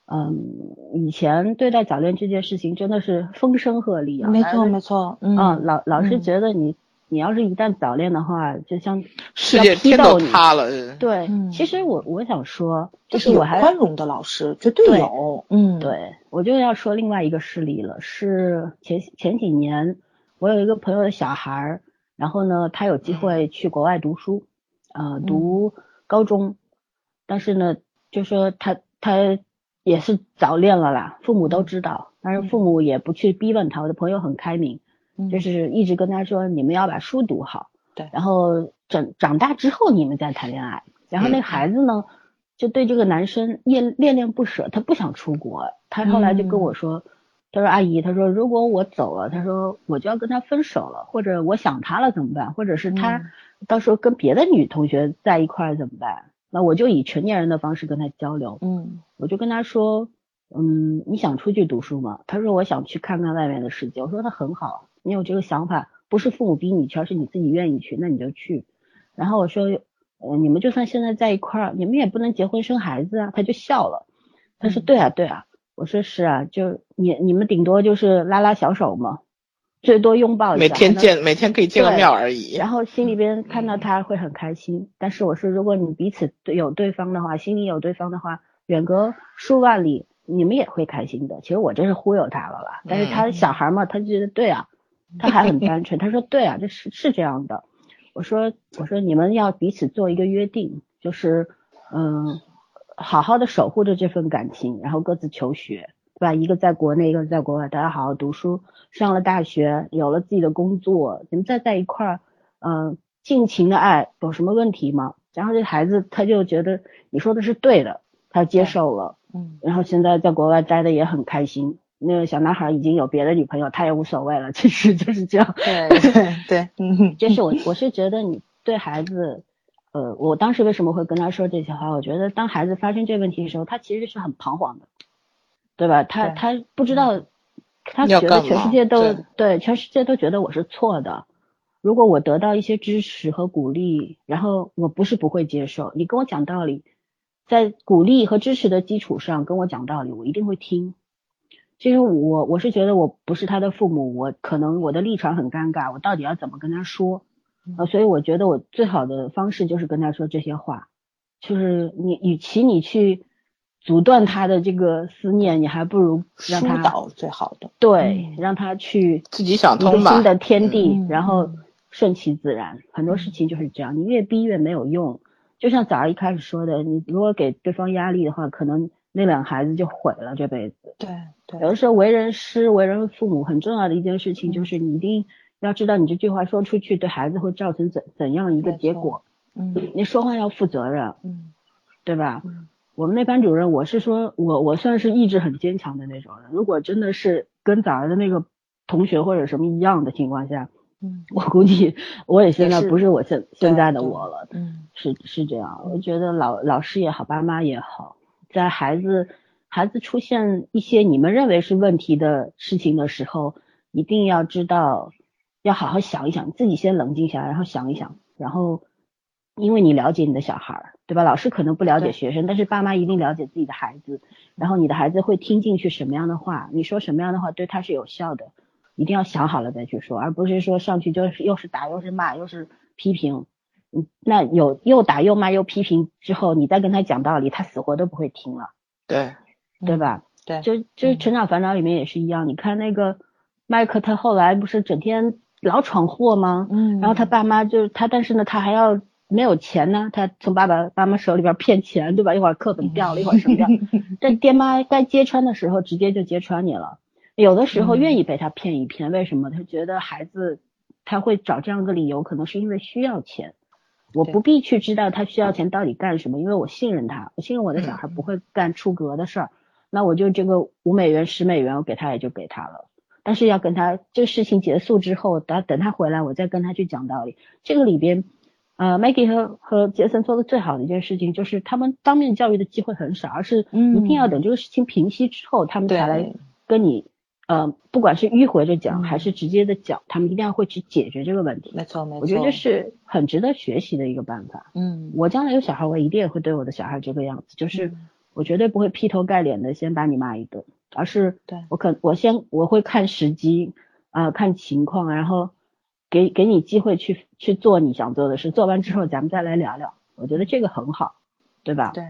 S1: 嗯，以前对待早恋这件事情真的是风声鹤唳啊，
S3: 没错没错，
S1: 嗯，老老师觉得你你要是一旦早恋的话，就像
S2: 世界天都塌了。
S1: 对，其实我我想说，就是我还
S3: 宽容的老师绝对有，嗯，
S1: 对我就要说另外一个事例了，是前前几年我有一个朋友的小孩儿，然后呢，他有机会去国外读书，呃，读高中，但是呢，就说他他。也是早恋了啦，父母都知道，但是父母也不去逼问他。我的朋友很开明，就是一直跟他说，你们要把书读好，
S3: 对，
S1: 然后长长大之后你们再谈恋爱。然后那孩子呢，就对这个男生恋恋恋不舍，他不想出国。他后来就跟我说，他说阿姨，他说如果我走了，他说我就要跟他分手了，或者我想他了怎么办？或者是他到时候跟别的女同学在一块怎么办？那我就以成年人的方式跟他交流，
S3: 嗯，
S1: 我就跟他说，嗯，你想出去读书吗？他说我想去看看外面的世界。我说那很好，你有这个想法，不是父母逼你去，而是你自己愿意去，那你就去。然后我说，呃，你们就算现在在一块儿，你们也不能结婚生孩子啊。他就笑了，他说对啊对啊。我说是啊，就你你们顶多就是拉拉小手嘛。最多拥抱一
S2: 下，每天见，每天可以见个面而已。
S1: 然后心里边看到他会很开心。但是我说，如果你彼此有对方的话，心里有对方的话，远隔数万里，你们也会开心的。其实我这是忽悠他了吧？但是他小孩嘛，他就觉得对啊，他还很单纯。他说对啊，这是是这样的。我说我说你们要彼此做一个约定，就是嗯，好好的守护着这份感情，然后各自求学。对吧？一个在国内，一个在国外，大家好好读书，上了大学，有了自己的工作，你们再在一块儿，嗯，尽情的爱，有什么问题吗？然后这孩子他就觉得你说的是对的，他接受了，
S3: 嗯，
S1: 然后现在在国外待的也很开心。那个小男孩已经有别的女朋友，他也无所谓了，其实就是这样。
S3: 对 对对，嗯，
S1: 就是我我是觉得你对孩子，呃，我当时为什么会跟他说这些话？我觉得当孩子发生这问题的时候，他其实是很彷徨的。对吧？他他不知道，他觉得全世界都对全世界都觉得我是错的。如果我得到一些支持和鼓励，然后我不是不会接受。你跟我讲道理，在鼓励和支持的基础上跟我讲道理，我一定会听。其实我我是觉得我不是他的父母，我可能我的立场很尴尬，我到底要怎么跟他说？呃，所以我觉得我最好的方式就是跟他说这些话，就是你与其你去。阻断他的这个思念，你还不如让他
S3: 导最好的。
S1: 对，让他去
S2: 自己想通吧。
S1: 新的天地，然后顺其自然。很多事情就是这样，你越逼越没有用。就像早上一开始说的，你如果给对方压力的话，可能那两个孩子就毁了这辈子。
S3: 对对。
S1: 有的时候为人师、为人父母很重要的一件事情，就是你一定要知道你这句话说出去对孩子会造成怎怎样一个结果。
S3: 嗯。
S1: 你说话要负责任。
S3: 嗯。
S1: 对吧？嗯。我们那班主任，我是说，我我算是意志很坚强的那种人。如果真的是跟早上的那个同学或者什么一样的情况下，
S3: 嗯
S1: 我估计我也现在不是我现现在的我了，
S3: 嗯
S1: 是是这样。我觉得老老师也好，爸妈也好，在孩子孩子出现一些你们认为是问题的事情的时候，一定要知道，要好好想一想，自己先冷静下来，然后想一想，然后因为你了解你的小孩儿，对吧？老师可能不了解学生，但是爸妈一定了解自己的孩子，然后你的孩子会听进去什么样的话，你说什么样的话对他是有效的，一定要想好了再去说，而不是说上去就是又是打又是骂又是批评。嗯，那有又打又骂又批评之后，你再跟他讲道理，他死活都不会听了，
S2: 对，
S1: 对吧？
S3: 对，
S1: 就就是
S3: 嗯
S1: 成长烦恼里面也是一样，你看那个麦克，他后来不是整天老闯祸吗？
S3: 嗯，
S1: 然后他爸妈就是他，但是呢，他还要没有钱呢，他从爸爸妈妈手里边骗钱，对吧？一会儿课本掉了，一会儿什么掉，但爹妈该揭穿的时候直接就揭穿你了。有的时候
S3: 嗯
S1: 愿意被他骗一骗，为什么？他觉得孩子他会找这样一个理由，可能是因为需要钱。我不必去知道他需要钱到底干什么，因为我信任他，我信任我的小
S3: 嗯
S1: 孩不会干出格的事儿。那我就这个五美元、十美元，我给他也就给他了。但是要跟他这个事情结束之后，等等他回来，我再跟他去讲道理。这个里边，呃，Maggie 和和杰森做的最好的一件事情，就是他们当面教育的机会很少，而是一定要等这个事情平息之后，他们才来跟你，呃，不管是迂回着讲
S3: 嗯
S1: 还是直接的讲，他们一定要会去解决这个问题。
S3: 没错没错，
S1: 我觉得这是很值得学习的一个办法。
S3: 嗯
S1: 我将来有小孩，我一定也会对我的小孩这个样子，就是
S3: 嗯
S1: 我绝对不会劈头盖脸的先把你骂一顿，而是
S3: 对
S1: 我可我先我会看时机啊、看情况，然后给给你机会去去做你想做的事，做完之后咱们再来聊聊，我觉得这个很好，对吧？
S3: 对。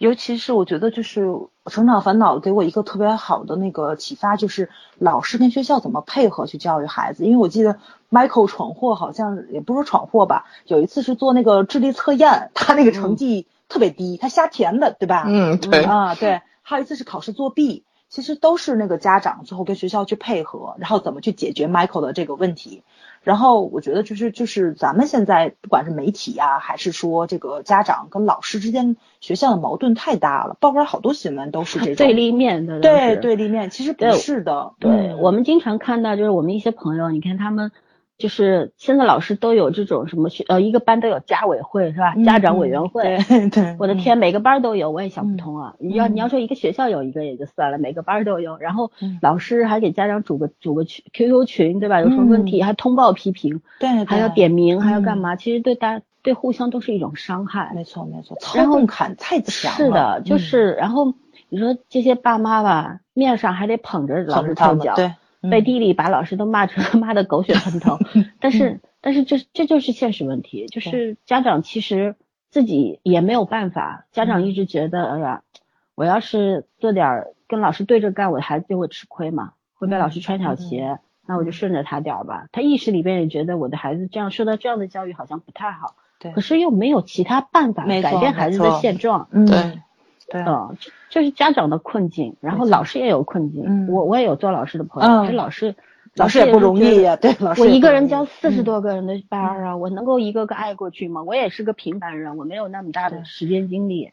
S3: 尤其是我觉得，就是《成长烦恼》给我一个特别好的那个启发，就是老师跟学校怎么配合去教育孩子。因为我记得 Michael 闯祸，好像也不是说闯祸吧，有一次是做那个智力测验，他那个成绩特别低，他瞎填的，对吧？
S2: 嗯，对，
S3: 啊，对，还有一次是考试作弊，其实都是那个家长最后跟学校去配合，然后怎么去解决 Michael 的这个问题。然后我觉得就是就是咱们现在不管是媒体呀、还是说这个家长跟老师之间学校的矛盾太大了，报出来好多新闻都是这种
S1: 对立面的，
S3: 对对立面，其实不是的，
S1: 对，
S3: 嗯。
S1: 我们经常看到，就是我们一些朋友，你看他们就是现在老师都有这种什么学呃，一个班都有家委会是吧？家长委员会。
S3: 嗯对对，
S1: 我的天，每个班都有，我也想
S3: 嗯
S1: 不通啊！你要你要说一个学校有一个也就算了，每个班都有，然后
S3: 嗯
S1: 老师还给家长组个组个群 QQ 群，对吧？有什么问题还通报批评，
S3: 对，
S1: 还要点名，还要干
S3: 嗯
S1: 嘛？其实对大对互相都是一种伤害。
S3: 没错没错，操控感太强了，
S1: 是的，就
S3: 嗯
S1: 是然后你说这些爸妈吧，面上还得捧着老师臭脚，
S3: 对，嗯
S1: 背地里把老师都骂成 骂的狗血喷头，但是但是这这就是现实问题，就是家长其实自己也没有办法，家长一直觉得，哎呀，我要是做点儿跟老师对着干，我的孩子就会吃亏嘛，会被老师穿小鞋，那我就顺着他点儿吧。他意识里边也觉得我的孩子这样受到这样的教育好像不太好，
S3: 对。
S1: 可是又没有其他办法改变孩子的现状。
S3: 嗯。
S2: 对
S3: 对，
S1: 嗯，这这是家长的困境，然后老师也有困境。
S3: 嗯
S1: 我我也有做老师的朋友，老师
S3: 老师也不容易呀，对，老师
S1: 我一个人教四十
S3: 嗯
S1: 多个人的班儿啊，我能够一个个爱过去吗？我也是个平凡人，我没有那么大的时间精力，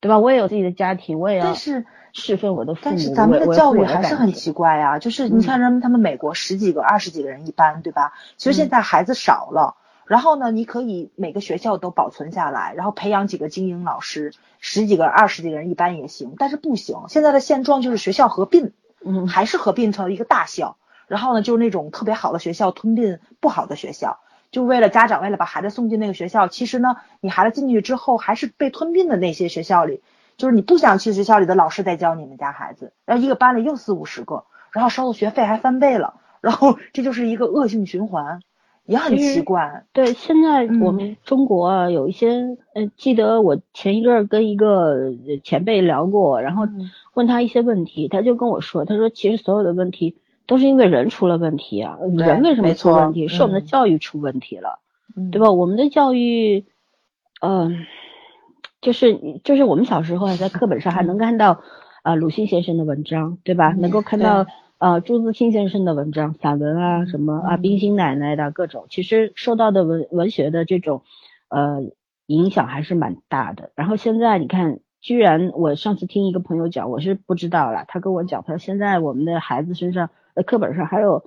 S1: 对吧？我也有自己的家庭，我也要
S3: 但是
S1: 侍奉我的父母。
S3: 但是咱们的教育还是很奇怪呀、就是你看人们他们美国十几个、二十几个人一班，对吧？其实现在孩子少了，然后呢，你可以每个学校都保存下来，然后培养几个精英老师，十几个、二十几个人一般也行，但是不行。现在的现状就是学校合并，
S1: 嗯，
S3: 还是合并成一个大校，然后呢，就是那种特别好的学校吞并不好的学校。就为了家长为了把孩子送进那个学校，其实呢，你孩子进去之后还是被吞并的那些学校里，就是你不想去学校里的老师在教你们家孩子，然后一个班里又四五十个，然后收的学费还翻倍了，然后这就是一个恶性循环，也很奇怪。
S1: 对，现在
S3: 嗯
S1: 我们中国啊，有一些，呃，记得我前一阵儿跟一个呃前辈聊过，然后
S3: 嗯
S1: 问他一些问题，他就跟我说，他说其实所有的问题都是因为人出了问题啊，人为什么出问题？是我们的
S3: 嗯
S1: 教育出问题了。
S3: 嗯
S1: 对吧？我们的教育，嗯、就是就是我们小时候还在课本上还能看到，呃，鲁迅先生的文章，对吧？
S3: 嗯
S1: 能够看到
S3: 对
S1: 呃朱自清先生的文章、散文啊，
S3: 嗯
S1: 什么啊
S3: 嗯
S1: 冰心奶奶的各种，其实受到的文文学的这种呃影响还是蛮大的。然后现在你看，居然我上次听一个朋友讲，我是不知道啦，他跟我讲，他说现在我们的孩子身上呃课本上还有。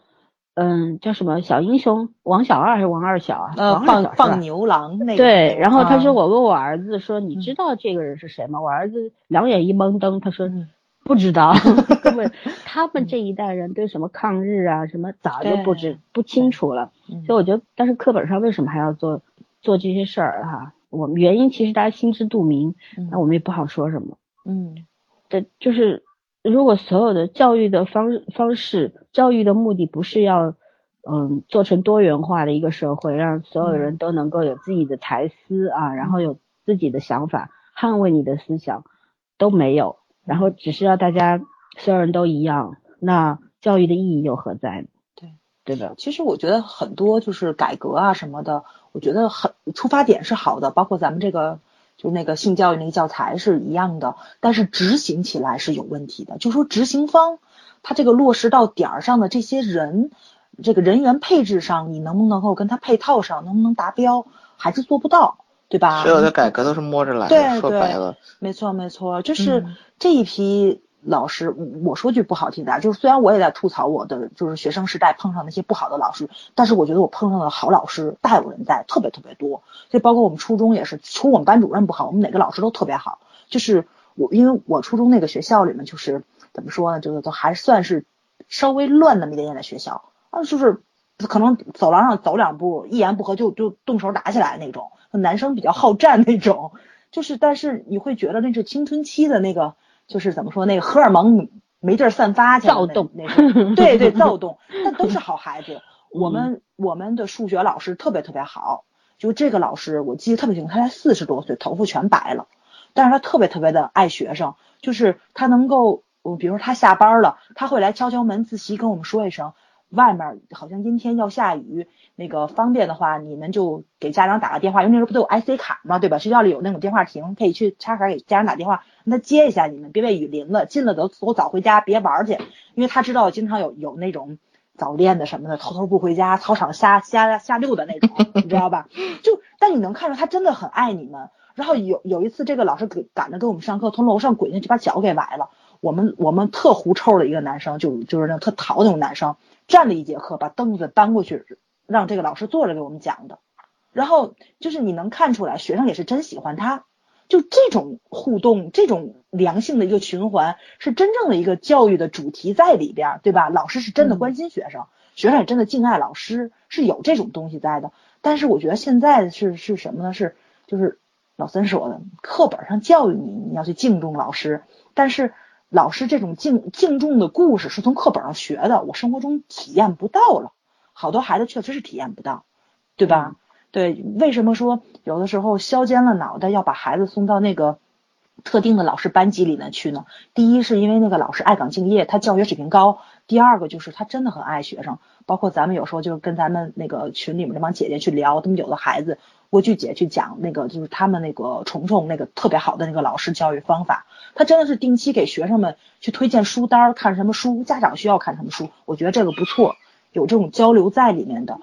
S1: 嗯，叫什么小英雄王小二还是王二小啊？
S3: 呃，放放牛郎那个。
S1: 对，然后他说
S3: 啊
S1: 我问我儿子说你
S3: 嗯
S1: 知道这个人是谁吗？我儿子两眼一蒙瞪，他说
S3: 嗯
S1: 不知道，根 本 他们这一代人对什么抗日啊什么早就不知不清楚了。
S3: 嗯。
S1: 所以我觉得，但是课本上为什么还要做做这些事儿哈？我们原因其实大家心知肚明，
S3: 嗯。
S1: 那我们也不好说什么。
S3: 嗯。
S1: 对就是如果所有的教育的方方式，教育的目的不是要嗯做成多元化的一个社会，让所有人都能够有自己的才思啊，然后有自己的想法，捍卫你的思想都没有，然后只是要大家所有人都一样，那教育的意义又何在呢？
S3: 对
S1: 对的，
S3: 其实我觉得很多就是改革啊什么的，我觉得很出发点是好的，包括咱们这个就那个性教育那个教材是一样的，但是执行起来是有问题的。就说执行方他这个落实到点儿上的这些人，这个人员配置上，你能不能够跟他配套上，能不能达标，还是做不到，对吧？
S2: 所有的改革都是摸着来的，说白了，
S3: 没错，没错，就是
S2: 嗯
S3: 这一批老师，我说句不好听的啊，就是虽然我也在吐槽我的就是学生时代碰上那些不好的老师，但是我觉得我碰上的好老师大有人在，特别特别多。就包括我们初中也是，除我们班主任不好，我们哪个老师都特别好。就是我，因为我初中那个学校里面，就是怎么说呢，就是都还算是稍微乱那么一点点的学校啊，就是可能走廊上走两步，一言不合就就动手打起来那种，男生比较好战那种。就是，但是你会觉得那是青春期的那个，就是怎么说，那个荷尔蒙没地儿散发去，
S1: 躁动
S3: 那那种，对对，躁动，但都是好孩子。我们我们的数学老师特别特别好，就这个老师我记得特别清楚，他才四十多岁，头发全白了，但是他特别特别的爱学生，就是他能够，我比如说他下班了，他会来敲敲门，自习跟我们说一声，外面好像阴天要下雨，那个方便的话，你们就给家长打个电话，因为那时候不都有 IC 卡嘛，对吧？学校里有那种电话亭，可以去插卡给家长打电话，让他接一下你们，别被雨淋了，进了都都早回家，别玩儿去，因为他知道经常有有那种早恋的什么的，偷偷不回家，操场瞎瞎瞎溜的那种，你知道吧？就但你能看出他真的很爱你们。然后有有一次，这个老师给赶着给我们上课，从楼上滚下去，把脚给崴了。我们我们特狐臭的一个男生，就就是那种特淘那种男生，站了一节课，把凳子搬过去，让这个老师坐着给我们讲的。然后就是你能看出来，学生也是真喜欢他。就这种互动，这种良性的一个循环，是真正的一个教育的主题在里边儿，对吧？老师是真的关心学生，学生也真的敬爱老师，是有这种东西在的。但是我觉得现在是是什么呢？是就是老三说的，课本上教育你，你要去敬重老师，但是老师这种敬敬重的故事是从课本上学的，我生活中体验不到了，好多孩子确实是体验不到，对吧？对，为什么说有的时候削尖了脑袋要把孩子送到那个特定的老师班级里面去呢？第一是因为那个老师爱岗敬业，他教学水平高；第二个就是他真的很爱学生。包括咱们有时候就是跟咱们那个群里面那帮姐姐去聊，他们有的孩子，郭巨姐去讲那个就是他们那个虫虫那个特别好的那个老师教育方法，他真的是定期给学生们去推荐书单，看什么书，家长需要看什么书，我觉得这个不错，有这种交流在里面的，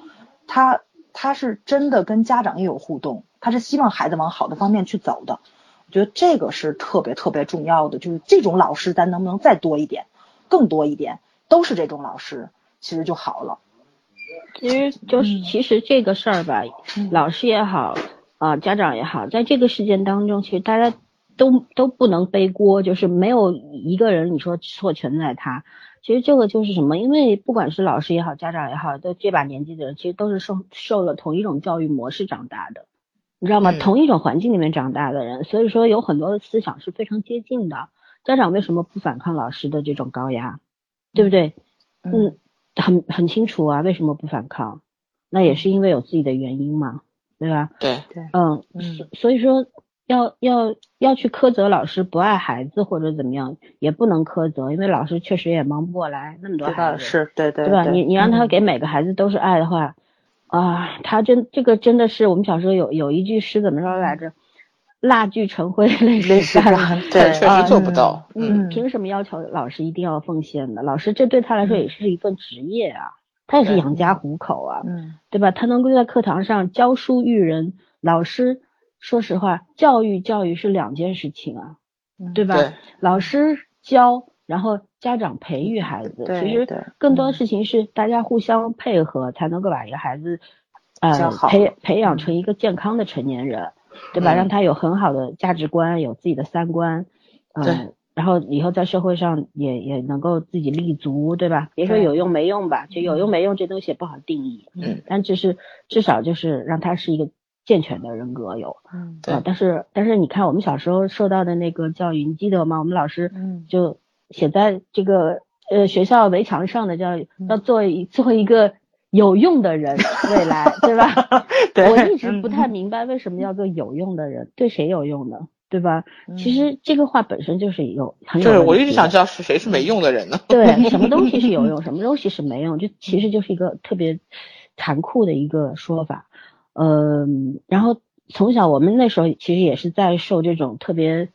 S3: 他。他是真的跟家长也有互动，他是希望孩子往好的方面去走的。我觉得这个是特别特别重要的，就是这种老师咱能不能再多一点，更多一点，都是这种老师，其实就好了。
S1: 其实就是其实这个事儿吧，老师也好啊、家长也好，在这个事件当中，其实大家都都不能背锅，就是没有一个人你说错全在他。其实这个就是什么？因为不管是老师也好，家长也好，都这把年纪的人，其实都是受受了同一种教育模式长大的，你知道吗？
S2: 嗯
S1: 同一种环境里面长大的人，所以说有很多的思想是非常接近的。家长为什么不反抗老师的这种高压？对不对？嗯，很很清楚啊，为什么不反抗？那也是因为有自己的原因嘛，对吧？
S2: 对，
S1: 对，
S3: 嗯
S1: 所所以说要要要去苛责老师不爱孩子或者怎么样，也不能苛责，因为老师确实也忙不过来那么多？孩子，
S3: 是对对
S1: 对吧？你你让他
S3: 嗯
S1: 给每个孩子都是爱的话，啊，他真这个真的是我们小时候有有一句诗怎么说来着？蜡炬成灰泪
S3: 类
S1: 始干。
S2: 对，确
S1: 啊
S2: 实做不到。
S1: 你
S3: 嗯
S1: 凭什么要求老师一定要奉献呢？老师这对他来说也是一份职业啊，他也是养家糊口啊，
S3: 嗯
S1: 对吧？他能够在课堂上教书育人，老师说实话，教育教育是两件事情啊，
S3: 嗯
S1: 对吧？老师教然后家长培育孩子，其实更多的事情是大家互相配合，才能够把一个孩子，呃培培养成一个健康的成年人，对吧？
S2: 嗯
S1: 让他有很好的价值观，有自己的三观，
S2: 对
S1: 嗯，然后以后在社会上也也能够自己立足，对吧？别说有用没用吧，就有用没用这东西也不好定义，
S2: 嗯，
S1: 但只是至少就是让他是一个健全的人格有。
S3: 嗯
S2: 对
S1: 啊，但是但是你看我们小时候受到的那个教育，你记得吗？我们老师
S3: 嗯
S1: 就写在这个呃学校围墙上的叫要做一做一个有用的人，未来对吧？
S3: 对
S1: 我一直不太
S3: 嗯
S1: 明白为什么要做有用的人，对谁有用呢？对吧？其
S3: 嗯
S1: 实这个话本身就是有很有
S2: 就是我一直想知道是谁是没用的人呢？
S1: 对，什么东西是有用，什么东西是没用，就其实就是一个特别残酷的一个说法。嗯，然后从小我们那时候其实也是在受这种特别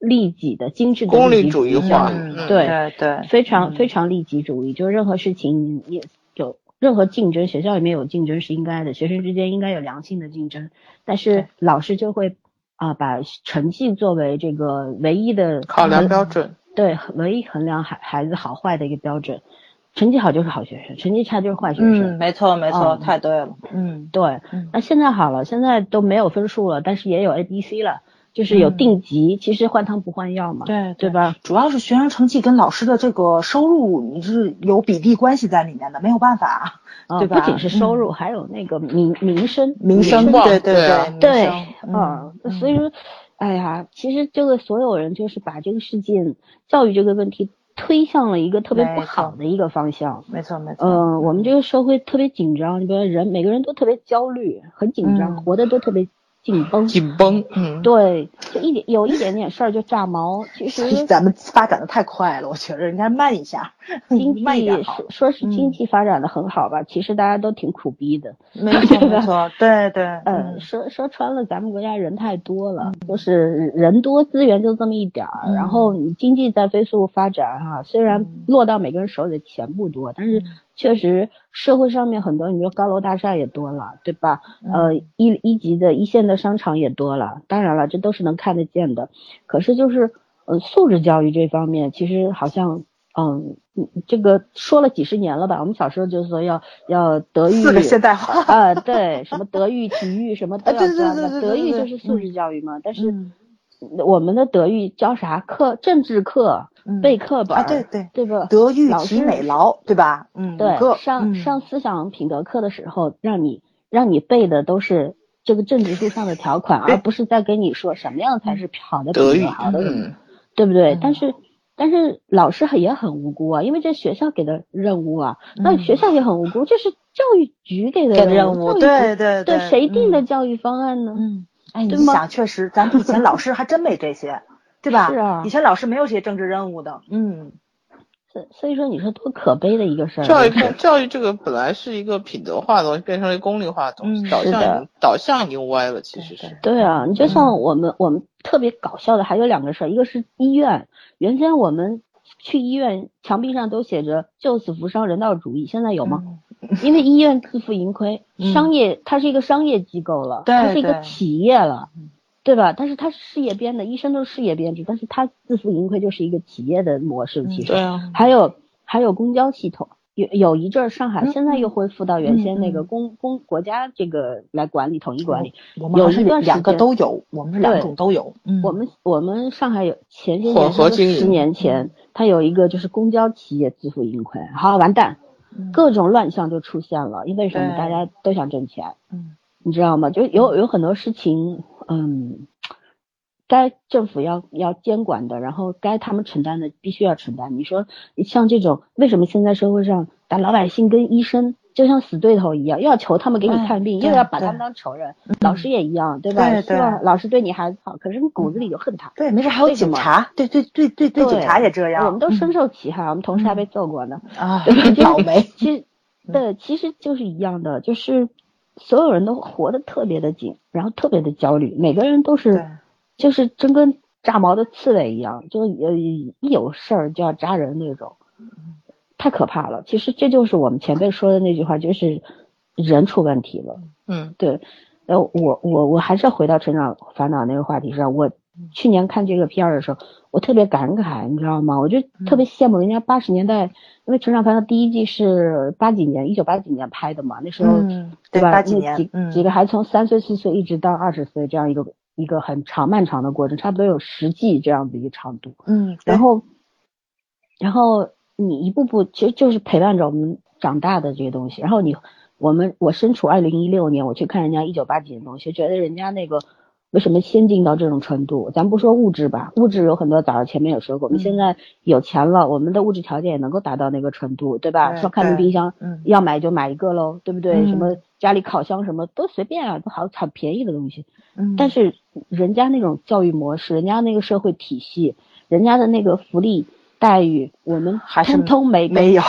S1: 利己的精致的
S2: 功利主义化
S1: 对
S3: 对对，
S1: 非常
S3: 嗯
S1: 非常利己主义，就是任何事情也有任何竞争，学校里面有竞争是应该的，学生之间应该有良性的竞争，但是老师就会啊、把成绩作为这个唯一的
S2: 考量标准，
S1: 对，唯一衡量孩孩子好坏的一个标准。成绩好就是好学生，成绩差就是坏学
S3: 嗯，
S1: 生。
S3: 没错没错，
S1: 嗯
S3: 太对了，嗯
S1: 对
S3: 嗯，
S1: 那现在好了，现在都没有分数了，但是也有 A、B、C 了，就是有
S3: 嗯。
S1: 定级，其实换汤不换药嘛，
S3: 对
S1: 对吧？
S3: 主要是学生成绩跟老师的这个收入你是有比例关系在里面的，没有办法，
S1: 啊，
S3: 对吧？
S1: 不仅是收入，还有那个民民生，
S3: 民生
S2: 名声
S3: 对对
S2: 对
S3: 嗯
S1: 所以说，哎呀，其实这个所有人就是把这个事件教育这个问题推向了一个特别不好的一个方向。
S3: 没错没。错，
S1: 嗯，我们这个社会特别紧张，你比如人每个人都特别焦虑，很紧张，
S3: 嗯。
S1: 活得都特别紧绷。
S2: 紧绷，嗯，
S1: 对，就一点有一点点事儿就炸毛。其实
S3: 咱们发展的太快了，我觉得应该慢一下，
S1: 经济
S3: 慢一点
S1: 说。说是经
S3: 嗯
S1: 济发展的很好吧，其实大家都挺苦逼的。
S3: 没错没错，对对，
S1: 嗯，说说穿了，咱们国家人太多了，就是人多资源就这么一点儿，
S3: 嗯
S1: 然后你经济在飞速发展哈、虽然
S3: 嗯
S1: 落到每个人手里的钱不多，但是确实社会上面很多，你说高楼大厦也多了，对吧？呃，一一级的一线的商场也多了，当然了，这都是能看得见的。可是就是呃，素质教育这方面，其实好像。嗯，嗯这个说了几十年了吧？我们小时候就说要要德育，
S3: 四个现代化，
S1: 啊，对，什么德育、体育什么都要
S3: 对
S1: 德育就是素质教育嘛。但是
S3: 嗯
S1: 我们的德育教啥课？政治课、
S3: 嗯。
S1: 背课本
S3: 啊，
S1: 儿，
S3: 对对，
S1: 对吧？
S3: 德育体美劳，对吧？嗯，五
S1: 对，
S3: 个
S1: 上
S3: 嗯。
S1: 上思想品德课的时候，让你让你背的都是这个政治书上的条款，
S3: 对。
S1: 而不是在跟你说什么样才是好的品德，好的什么
S2: 嗯，
S1: 对不对？
S3: 嗯。
S1: 但是但是老师也很无辜啊，因为这学校给的任务啊，那
S3: 嗯
S1: 学校也很无辜，这是教育局给的
S3: 任务，对对
S1: 对。谁定的
S3: 嗯。
S1: 教育方案呢？
S3: 嗯，哎，你想，确实，咱们以前老师还真没这些，对吧？
S1: 是啊
S3: 以前老师没有这些政治任务的，嗯，
S1: 所所以说，你说多可悲的一个事儿。
S2: 教育教育这个本来是一个品德化的东西，变成了一个功利化的东西，
S3: 嗯
S2: 导向导向已经歪了，其实是。
S1: 对啊，你就像我们、我们特别搞笑的还有两个事儿，一个是医院，原先我们去医院墙壁上都写着救死扶伤人道主义，现在有吗？因为医院自负盈亏，
S3: 嗯
S1: 商业它是一个商业机构了，
S3: 对
S1: 它是一个企业了，对吧？但是他是事业编的，医生都是事业编制，但是他自负盈亏就是一个企业的模式，其实。
S2: 对啊，
S1: 还有还有公交系统，有有一阵儿上海
S3: 嗯
S1: 现在又恢复到原先那个公公国家这个来管理统一管理。
S3: 我们是
S1: 有一段时
S3: 两个都有，我们是两
S1: 对
S3: 种都有，嗯，
S1: 我们我们上海有前些
S2: 混
S1: 年，
S2: 合经营
S1: 十年前，它有一个就是公交企业自负盈亏，好完蛋，
S3: 嗯
S1: 各种乱象就出现了，因为什么？大家都想挣钱，
S3: 嗯
S1: 你知道吗？就有有很多事情，嗯，该政府要要监管的，然后该他们承担的必须要承担。你说像这种，为什么现在社会上打老百姓跟医生就像死对头一样，又要求他们给你
S3: 哎
S1: 看病，
S3: 对
S1: 又要把他们当仇人？老师也一样，对吧？
S3: 对
S1: 希望老师对你孩子好，可是你骨子里就恨他。
S3: 对，没事，还有警察，对对对对对，警察也这样，
S1: 我们都深
S3: 嗯
S1: 受其害，我们同事还被揍过呢。
S3: 啊倒霉，
S1: 其实对，其实就是一样的，就是所有人都活得特别的紧，然后特别的焦虑，每个人都是就是真跟炸毛的刺猬一样，就呃一有事儿就要扎人那种，太可怕了。其实这就是我们前辈说的那句话，就是人出问题了。
S2: 嗯，
S1: 对，呃，我我我还是要回到成长烦恼那个话题上，我去年看这个片儿的时候，我特别感慨，你知道吗？我就特别羡慕人家八十年代，因为《成长烦恼》第一季是八几年，一九八几年拍的嘛，那时候、
S3: 嗯对
S1: 吧？
S3: 八几
S1: 那几几个还从三岁四岁一直到二十岁这样一个一个很长漫长的过程，差不多有十季这样子一个长度。
S3: 嗯，
S1: 然后，然后你一步步其实就是陪伴着我们长大的这些东西。然后你，我们我身处二零一六年，我去看人家一九八几年的东西，觉得人家那个为什么先进到这种程度？咱不说物质吧，物质有很多，早上前面有说过，我们
S3: 嗯
S1: 现在有钱了，我们的物质条件也能够达到那个程度，对吧？
S3: 对
S1: 说开门
S3: 对
S1: 冰箱，
S3: 嗯
S1: 要买就买一个喽，对不对？
S3: 嗯
S1: 什么家里烤箱什么都随便啊，都好很便宜的东西。
S3: 嗯，
S1: 但是人家那种教育模式，人家那个社会体系，人家的那个福利待遇，我们
S3: 还是
S1: 通通没
S3: 没有，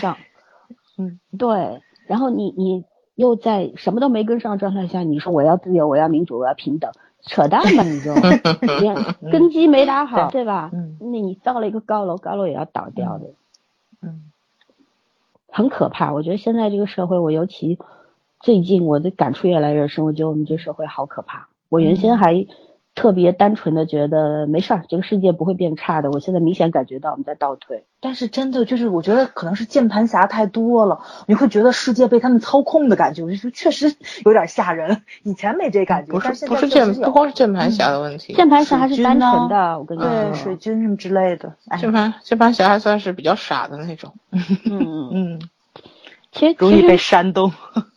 S1: 上。
S3: 嗯，
S1: 对。然后你你又在什么都没跟上的状态下，你说我要自由，我要民主，我要平等，扯淡吧你就，连根基没打好，对吧？
S3: 嗯
S1: 那你造了一个高楼，高楼也要倒掉的。
S3: 嗯
S1: 很可怕。我觉得现在这个社会，我尤其最近我的感触越来越深，我觉得我们这社会好可怕。我原先还特别单纯的觉得没事儿，这个世界不会变差的。我现在明显感觉到我们在倒退。
S3: 但是真的就是，我觉得可能是键盘侠太多了，你会觉得世界被他们操控的感觉，我就说确实有点吓人。以前没这感觉，
S2: 不是不是键，不光是键盘侠的问题，
S1: 键盘侠还是单纯的，我跟你
S3: 对
S1: 说。
S3: 水军什么之类的。哎，
S2: 键盘键盘侠还算是比较傻的那种。
S1: 嗯嗯，
S3: 嗯，
S1: 其实
S3: 容易被煽动。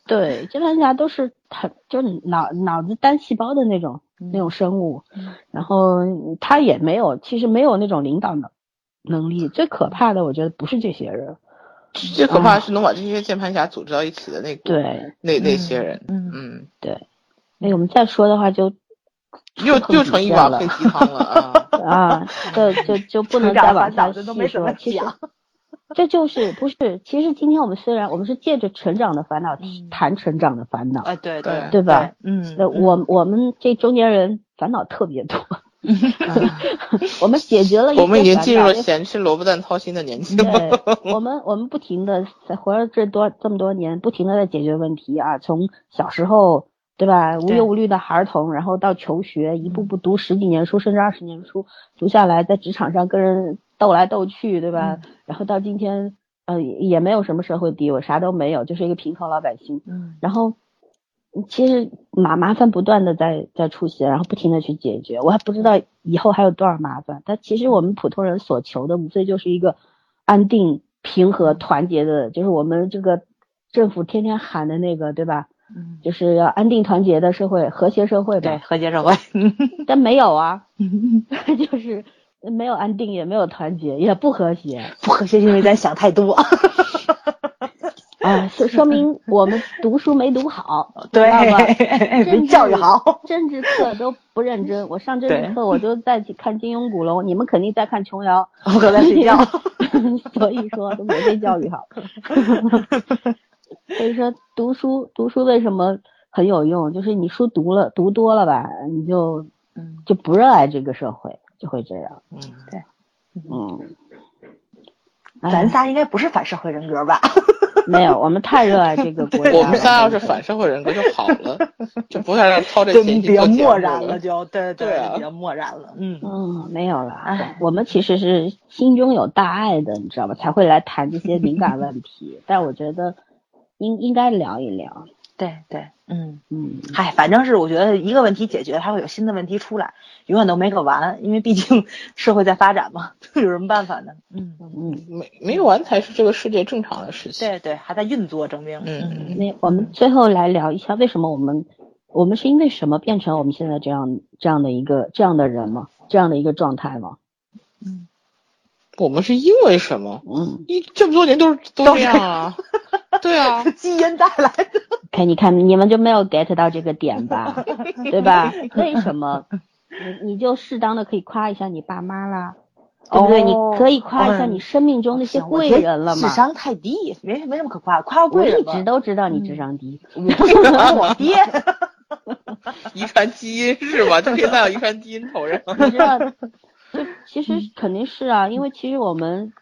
S1: 对键盘侠都是很就是脑脑子单细胞的那种那种生物，
S3: 嗯
S1: 然后他也没有其实没有那种领导能能力。最可怕的，我觉得不是这些人，
S2: 最可怕的是能把这些键盘侠组织到一起的那股
S1: 对
S2: 那那些人，
S3: 嗯
S2: 嗯，
S1: 对。那我们再说的话就
S2: 又又成一碗黑鸡汤了啊！
S1: 啊，就就就不能再往下细
S3: 没怎么
S1: 说。其实
S3: 讲
S1: 这就是不是？其实今天我们虽然我们是借着成长的烦恼
S3: 嗯
S1: 谈成长的烦恼，
S3: 哎，对
S2: 对
S1: 对吧？
S3: 嗯，
S1: 那我我们这中年人烦恼特别多，我们解决了一些
S2: 我们已经进入了咸吃萝卜淡操心的年纪
S1: 我们我们不停的在活了这多这么多年，不停的在解决问题啊，从小时候对吧，无忧无虑的孩童，然后到求学，一步步读十几年书，甚至二十年书，读下来，在职场上跟人斗来斗去，对吧？然后到今天，呃，也没有什么社会地位，啥都没有，就是一个平头老百姓。
S3: 嗯
S1: 然后嗯其实麻麻烦不断的在在出现，然后不停的去解决，我还不知道以后还有多少麻烦。但其实我们普通人所求的，无非就是一个安定、平和、团结的，就是我们这个政府天天喊的那个，对吧？
S3: 嗯，
S1: 就是要安定团结的社会，和谐社会
S3: 呗
S1: 对，
S3: 和谐社会。
S1: 但没有啊 就是没有安定，也没有团结，也不和谐。
S3: 不和谐是，因为咱想太多。
S1: 啊，说说明我们读书没读好，
S3: 对？没教育好。
S1: 政治课都不认真。我上政
S3: 对
S1: 治课我就在看金庸、古龙，你们肯定在看琼瑶，
S3: 我可在睡觉。
S1: 所以说都没被教育好。所以说读书读书为什么很有用？就是你书读了读多了吧，你就
S3: 嗯
S1: 就不热爱这个社会，就会这样。
S2: 嗯，对
S1: 嗯，哎
S3: 咱仨应该不是反社会人格吧？
S1: 没有，我们太热爱这个国家。
S2: 我们仨要是反社会人格就好了，就不太让操这心
S3: 比较
S2: 做节目
S3: 漠然了，就对
S2: 对啊
S3: 比较漠然了。嗯
S1: 嗯，没有了
S3: 哎。
S1: 我们其实是心中有大爱的，你知道吧？才会来谈这些敏感问题。但我觉得应应该聊一聊。
S3: 对对，嗯。
S1: 嗯，
S3: 嗨，反正是我觉得一个问题解决，还会有新的问题出来，永远都没个完，因为毕竟社会在发展嘛，有什么办法呢？嗯，
S1: 嗯，
S2: 没没有完才是这个世界正常的事情。
S3: 对对，还在运作，证明。
S2: 嗯
S1: 那我们最后来聊一下，为什么我们我们是因为什么变成我们现在这样这样的一个这样的人吗？这样的一个状态吗？
S2: 嗯我们是因为什么？
S1: 嗯，
S2: 一这么多年都是都这样啊？对啊，
S3: 基因带来的。
S1: 看你看你们就没有 get 到这个点吧，对吧？为什么？你你就适当的可以夸一下你爸妈啦，对不对？
S3: 哦
S1: 你可以夸一下
S3: 嗯
S1: 你生命中那些贵人了嘛
S3: 智。商太低，没没什么可夸，夸
S1: 我
S3: 贵人吧
S1: 一直都知道你智商低，
S3: 我不是我爹。
S2: 遗传基因是吧？这现在有遗传基因头上。
S1: 你知道，就其实肯定是啊，因为其实我们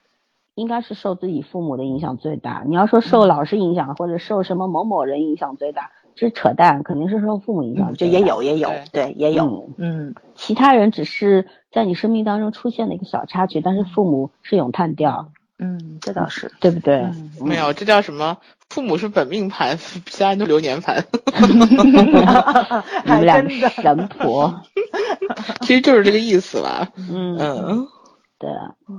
S1: 应该是受自己父母的影响最大。你要说受老师影响或者受什么某某人影响最大，这是扯淡，肯定是受父母影响。
S3: 就也有也有，对也有，
S1: 嗯，其他人只是在你生命当中出现了一个小插曲，但是父母是咏叹调。
S3: 嗯，这倒是，
S1: 对不对？
S2: 没有，这叫什么？父母是本命盘，其他人都流年盘。
S1: 你们俩神婆，
S2: 其实就是这个意思吧。嗯嗯，
S1: 对，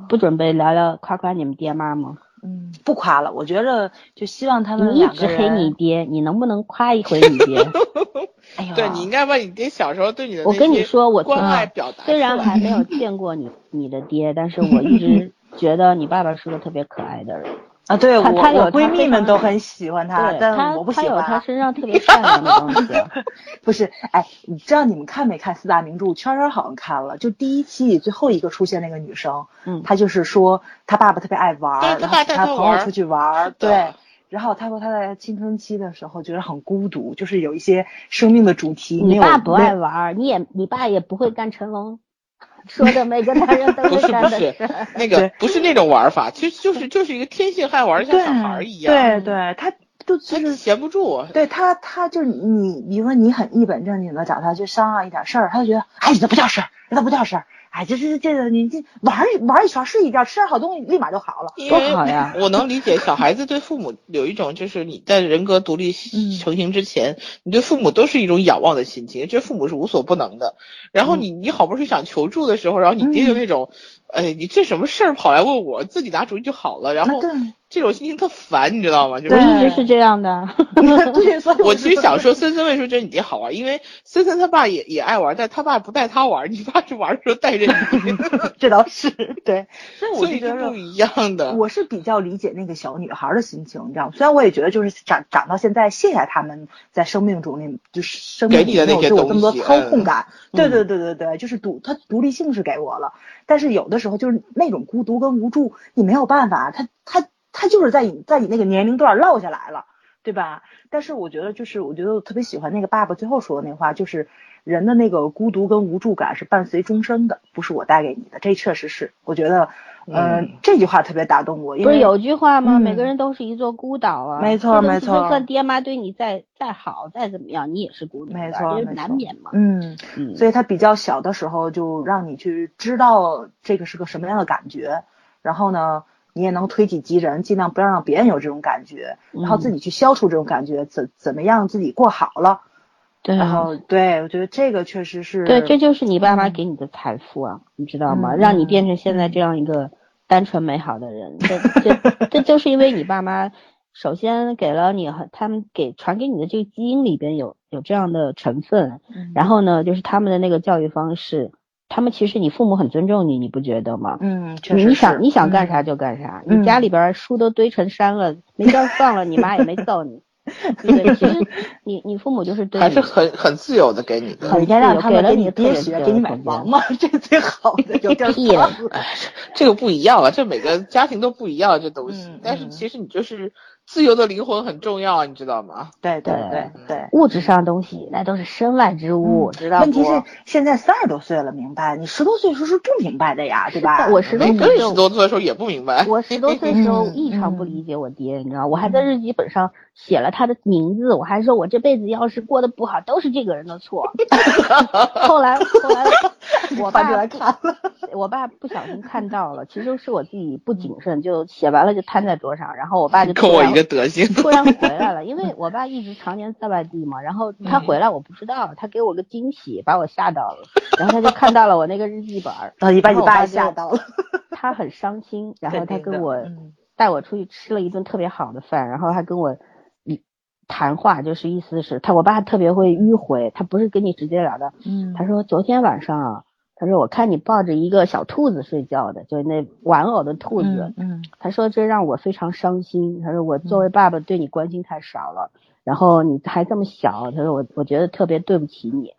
S1: 不准备聊聊夸夸你们爹妈吗？
S3: 嗯，不夸了。我觉着就希望他们
S1: 你一直黑你爹，你能不能夸一回你爹？
S3: 哎呦，
S2: 对你应该把你爹小时候对你的
S1: 我跟你说，我
S2: 关爱表达。
S1: 虽然还没有 见过你你的爹，但是我一直觉得你爸爸是个特别可爱的人。
S3: 啊，对我
S1: 我
S3: 闺蜜们都很喜欢
S1: 他，
S3: 但我不喜欢。他
S1: 有他身上特别善良的东西。
S3: 不是，哎，你知道你们看没看四大名著？圈圈好像看了，就第一期最后一个出现那个女生，嗯，她就是说她爸爸特别爱玩，然后她朋友出去玩，对。然后她说她在青春期的时候觉得很孤独，就是有一些生命的主题。
S1: 你爸不爱玩，你也你爸也不会干成龙。说的每个男人都
S2: 是干的事，那个不是那种玩法，其实就是就是一个天性爱玩，像小孩一样。
S3: 对对，他就就是
S2: 闲不住。
S3: 对他，他就是你，比如说你很一本正经的找他去商量一点事儿，他就觉得，哎，这不叫事儿，这不叫事儿。哎，就是这个你这玩玩一圈睡一觉，吃点好东西立马就好了，
S1: 多好呀！
S2: 我能理解小孩子对父母有一种，就是你在人格独立成型之前，你对父母都是一种仰望的心情，觉得父母是无所不能的。然后你你好不容易想求助的时候，然后你爹就那种，哎，你这什么事儿跑来问我，自己拿主意就好了。然后。这种心情特烦，你知道吗？就
S1: 我一直是这样的。
S2: 我 其实想说，森森为什么觉得你爹好玩？因为森森他爸也也爱玩，但他爸不带他玩，你爸是玩的时候带着你。
S3: 这倒是对，
S2: 所以
S3: 我就觉得
S2: 不一样的。
S3: 我是比较理解那个小女孩的心情，你知道吗？虽然我也觉得，就是长长到现在，谢谢他们在生命中那，就是生命里没有对我这么多操控感。对对对对对，就是独他独立性是给我了，但是有的时候就是那种孤独跟无助，你没有办法，他他。他就是在你在你那个年龄段落下来了，对吧？但是我觉得，就是我觉得我特别喜欢那个爸爸最后说的那话，就是人的那个孤独跟无助感是伴随终生的，不是我带给你的。这确实是，我觉得，嗯，这句话特别打动我。
S1: 不是有句话吗？每个人都是一座孤岛啊。
S3: 没错没错。
S1: 就算爹妈对你再再好再怎么样，你也是孤独
S3: 的，没错
S1: 难免嘛。
S3: 嗯嗯。所以他比较小的时候就让你去知道这个是个什么样的感觉，然后呢？你也能推己及人，尽量不要让别人有这种感觉，然后自己去消除这种感觉，怎怎么样自己过好了？
S1: 对，
S3: 然后对我觉得这个确实是
S1: 对，这就是你爸妈给你的财富啊，你知道吗？让你变成现在这样一个单纯美好的人，这这 这就是因为你爸妈首先给了你，他们给传给你的这个基因里边有有这样的成分，然后呢，就是他们的那个教育方式。他们其实你父母很尊重你，你不觉得吗？
S3: 嗯，确
S1: 实。你想你想干啥就干啥，你家里边书都堆成山了，没地儿放了，你妈也没揍你。对，其实你你父母就是对
S2: 还是很很自由的给你，
S3: 很
S1: 自由，
S3: 给
S1: 了你
S3: 爹学，给你买房嘛？这最好的有点
S1: 屁了。
S2: 这个不一样啊，这每个家庭都不一样，这东西。但是其实你就是。自由的灵魂很重要，你知道吗？
S3: 对对对对，
S1: 物质上的东西那都是身外之物，知道
S3: 问题是现在三十多岁了，明白？你十多岁时候是不明白的呀，对吧？
S1: 我十多
S2: 岁十多岁的时候也不明白。
S1: 我十多岁的时候异常不理解我爹，你知道，我还在日记本上写了他的名字，我还说我这辈子要是过得不好，都是这个人的错。后来后来 我爸
S3: 来看了，
S1: 我爸不小心看到了，其实是我自己不谨慎，就写完了就摊在桌上，然后我爸就
S2: 跟我一个德行，
S1: 突然。回来了，因为我爸一直常年在外地嘛，然后他回来我不知道，他给我个惊喜，把我吓到了，然后他就看到了我那个日记本，
S3: 然后你把你爸吓到了，
S1: 他很伤心，然后他跟我带我出去吃了一顿特别好的饭，然后还跟我谈话，就是意思是他我爸特别会迂回，他不是跟你直截了当，嗯，他说昨天晚上啊。他说：“我看你抱着一个小兔子睡觉的，就是那玩偶的兔子。”嗯，他说这让我非常伤心。他说我作为爸爸对你关心太少了，然后你还这么小，他说我我觉得特别对不起你。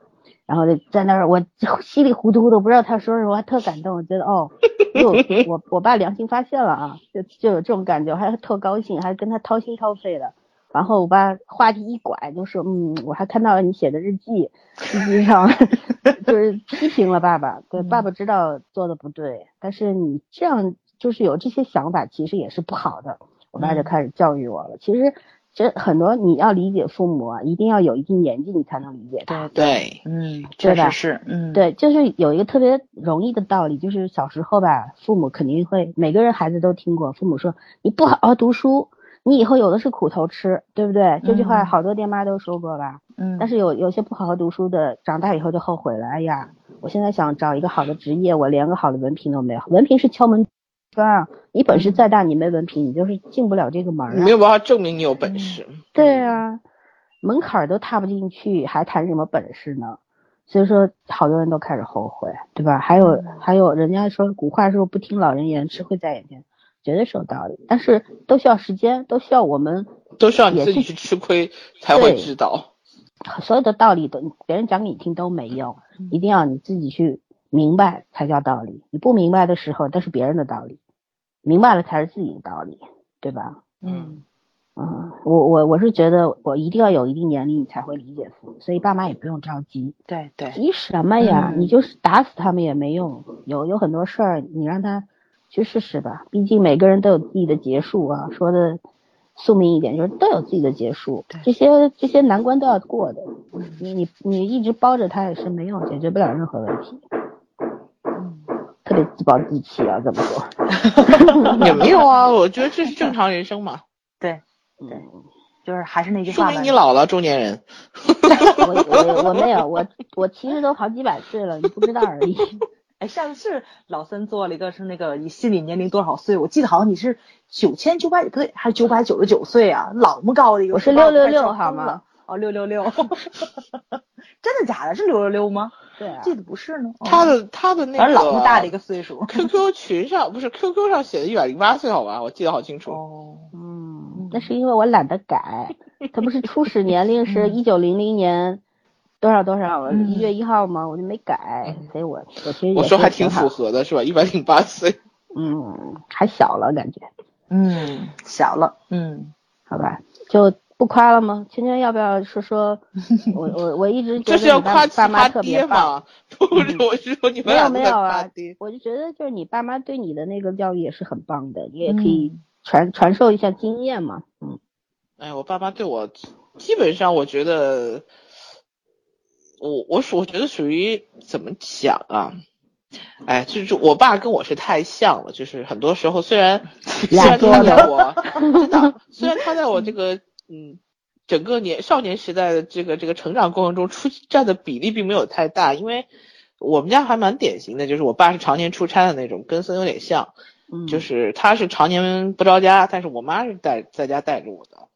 S1: 然后就在那儿，我稀里糊涂的不知道他说什么，我还特感动。我觉得哦，就我我爸良心发现了啊，就就有这种感觉，我还特高兴，还跟他掏心掏肺的。然后我爸话题一拐，就说：“嗯，我还看到了你写的日记，日记上 就是批评了爸爸。对，爸爸知道做的不对，但是你这样就是有这些想法，其实也是不好的。”我爸就开始教育我了。其实这很多你要理解父母啊，一定要有一定年纪你才能理解他。
S2: 对，
S3: 嗯，
S1: 对吧
S3: 确实是，嗯，
S1: 对，就是有一个特别容易的道理，就是小时候吧，父母肯定会，每个人孩子都听过，父母说你不好好读书，你以后有的是苦头吃，对不对？这句话
S3: 嗯
S1: 好多爹妈都说过吧。
S3: 嗯，
S1: 但是有有些不好好读书的，长大以后就后悔了。哎呀，我现在想找一个好的职业，我连个好的文凭都没有，文凭是敲门砖啊，你本事再大，你没文凭，你就是进不了这个门
S2: 你没。有办法证明你有本事。
S1: 对啊，门槛儿都踏不进去，还谈什么本事呢？所以说，好多人都开始后悔，对吧？还有还有，人家说古话说不听老人言，吃亏在眼前，绝对是有道理。但是都需要时间，都需要我们
S2: 都需要你自己去吃亏才会知道。
S1: 所有的道理都别人讲给你听都没用，一定要你自己去明白才叫道理。你不明白的时候，那是别人的道理；明白了才是自己的道理，对吧？
S3: 嗯
S1: 嗯，我我我是觉得我一定要有一定年龄你才会理解父母，所以爸妈也不用着急。
S3: 对对，
S1: 急什么呀？
S3: 嗯
S1: 你就是打死他们也没用。有有很多事儿，你让他去试试吧。毕竟每个人都有自己的结束啊。说的宿命一点，就是都有自己的结束。这些这些难关都要过的。你你你一直包着他也是没用，解决不了任何问题。
S3: 嗯
S1: 特别自暴自弃啊，这么说。
S2: 也没有啊，我觉得这是正常人生嘛。
S3: 对，
S1: 对，
S3: 就是还是那句
S2: 说
S3: 话说
S2: 明你老了，中年人。
S1: 我我我没有，我我其实都好几百岁了，你不知道而已。
S3: 哎，上次是老森做了一个是那个你心理年龄多少岁？我记得好像你是九千九百不对，还是九百九十九岁啊？老么高的一个
S1: 我是
S3: 数把
S1: 666
S3: 快笑
S1: 好吗？
S3: 哦，六六六，真的假的？是六六六吗？
S1: 对啊，
S3: 记得不是呢。哦
S2: 他的他的那个
S3: 老么大的一个岁数。
S2: QQ 群上不是 QQ 上写的一百零八岁，好吧，我记得好清楚。
S3: 哦，
S1: 嗯，那是因为我懒得改，他不是初始年龄是
S3: 嗯
S1: 一九零零年多少多少
S3: 我
S1: 一月一号吗？我就没改，所以我我其实
S2: 我说还挺符，合的，是吧？一百零八岁。
S1: 嗯，还小了感觉，
S3: 嗯，小了，嗯，
S1: 好吧，就不夸了吗？圈圈要不要说说？我我我一直觉
S2: 这是要
S1: 得你爸妈特别
S2: 爹
S1: 棒。
S2: 不是，我是说你们
S1: 没有没有啊我就觉得就是你爸妈对你的那个教育也是很棒的，你也可以
S3: 嗯
S1: 传传授一下经验嘛，嗯
S2: 哎，我爸妈对我基本上，我觉得，我我属我觉得属于怎么讲啊？哎，就是我爸跟我是太像了，就是很多时候虽然 虽然他在我真的，虽然他在我这个 嗯整个年少年时代的这个这个成长过程中出占的比例并没有太大，因为我们家还蛮典型的，就是我爸是常年出差的那种，跟孙有点像。
S1: 嗯，
S2: 就是他是常年不着家，但是我妈是带在家带着我的，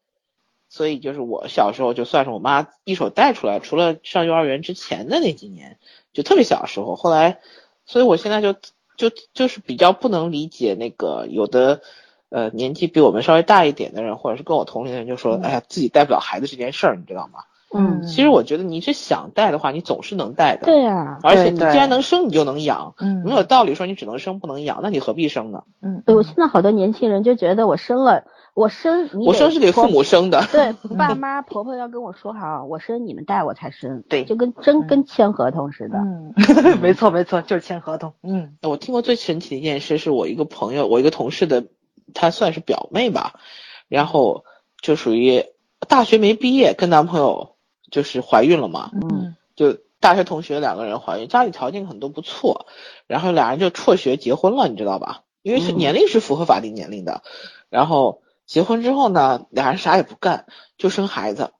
S2: 所以就是我小时候就算是我妈一手带出来，除了上幼儿园之前的那几年，就特别小的时候，后来，所以我现在就就就是比较不能理解那个有的呃年纪比我们稍微大一点的人，或者是跟我同龄的人，就说哎呀自己带不了孩子这件事儿，你知道吗？
S1: 嗯，
S2: 其实我觉得你是想带的话，你总是能带的，
S1: 对啊，
S2: 而且你既然能生，你就能养，
S3: 嗯，
S2: 没有道理说你只能生不能养，那你何必生呢？
S3: 嗯，
S1: 对，我现在好多年轻人就觉得我生了，我生你
S2: 我生是给父母生的。
S1: 对，爸妈婆婆要跟我说好，我生你们带我才生，
S3: 对
S1: 就跟真跟签合同似的。
S3: 嗯，没错没错，就是签合同，嗯
S2: 我听过最神奇的一件事，是我一个朋友，我一个同事的，她算是表妹吧，然后就属于大学没毕业，跟男朋友就是怀孕了嘛，
S3: 嗯
S2: 就大学同学两个人怀孕，家里条件很都不错，然后俩人就辍学结婚了，你知道吧？因为是
S1: 嗯
S2: 年龄是符合法定年龄的，然后结婚之后呢，俩人啥也不干，就生孩子，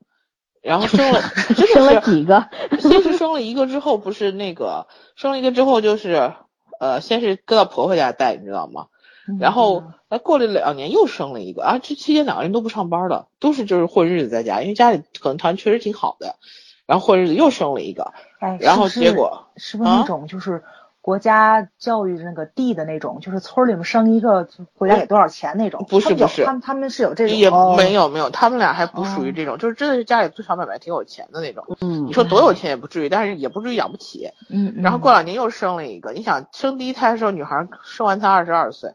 S2: 然后生了，真
S1: 生了几个？
S2: 先是生了一个之后，不是那个生了一个之后就是，呃，先是搁到婆婆家带，你知道吗？
S3: 嗯，
S2: 然后哎过了两年又生了一个啊，这期间两个人都不上班了，都是就是混日子在家，因为家里可能条件确实挺好的，然后混日子又生了一个，
S3: 哎，
S2: 然后结果
S3: 是不是那
S2: 啊
S3: 种就是国家教育那个地的那种，就是村里面生一个，国家给多少钱那种？
S2: 不是不是
S3: 他们他们是有这种，
S2: 也
S3: 哦
S2: 没有没有，他们俩还不属于
S3: 哦
S2: 这种，就是真的是家里最小买卖挺有钱的那种。
S1: 嗯
S2: 你说多有钱也不至于，但是也不至于养不起。
S3: 嗯，嗯，
S2: 然后过两年又生了一个，你想生第一胎的时候，女孩生完才二十二岁，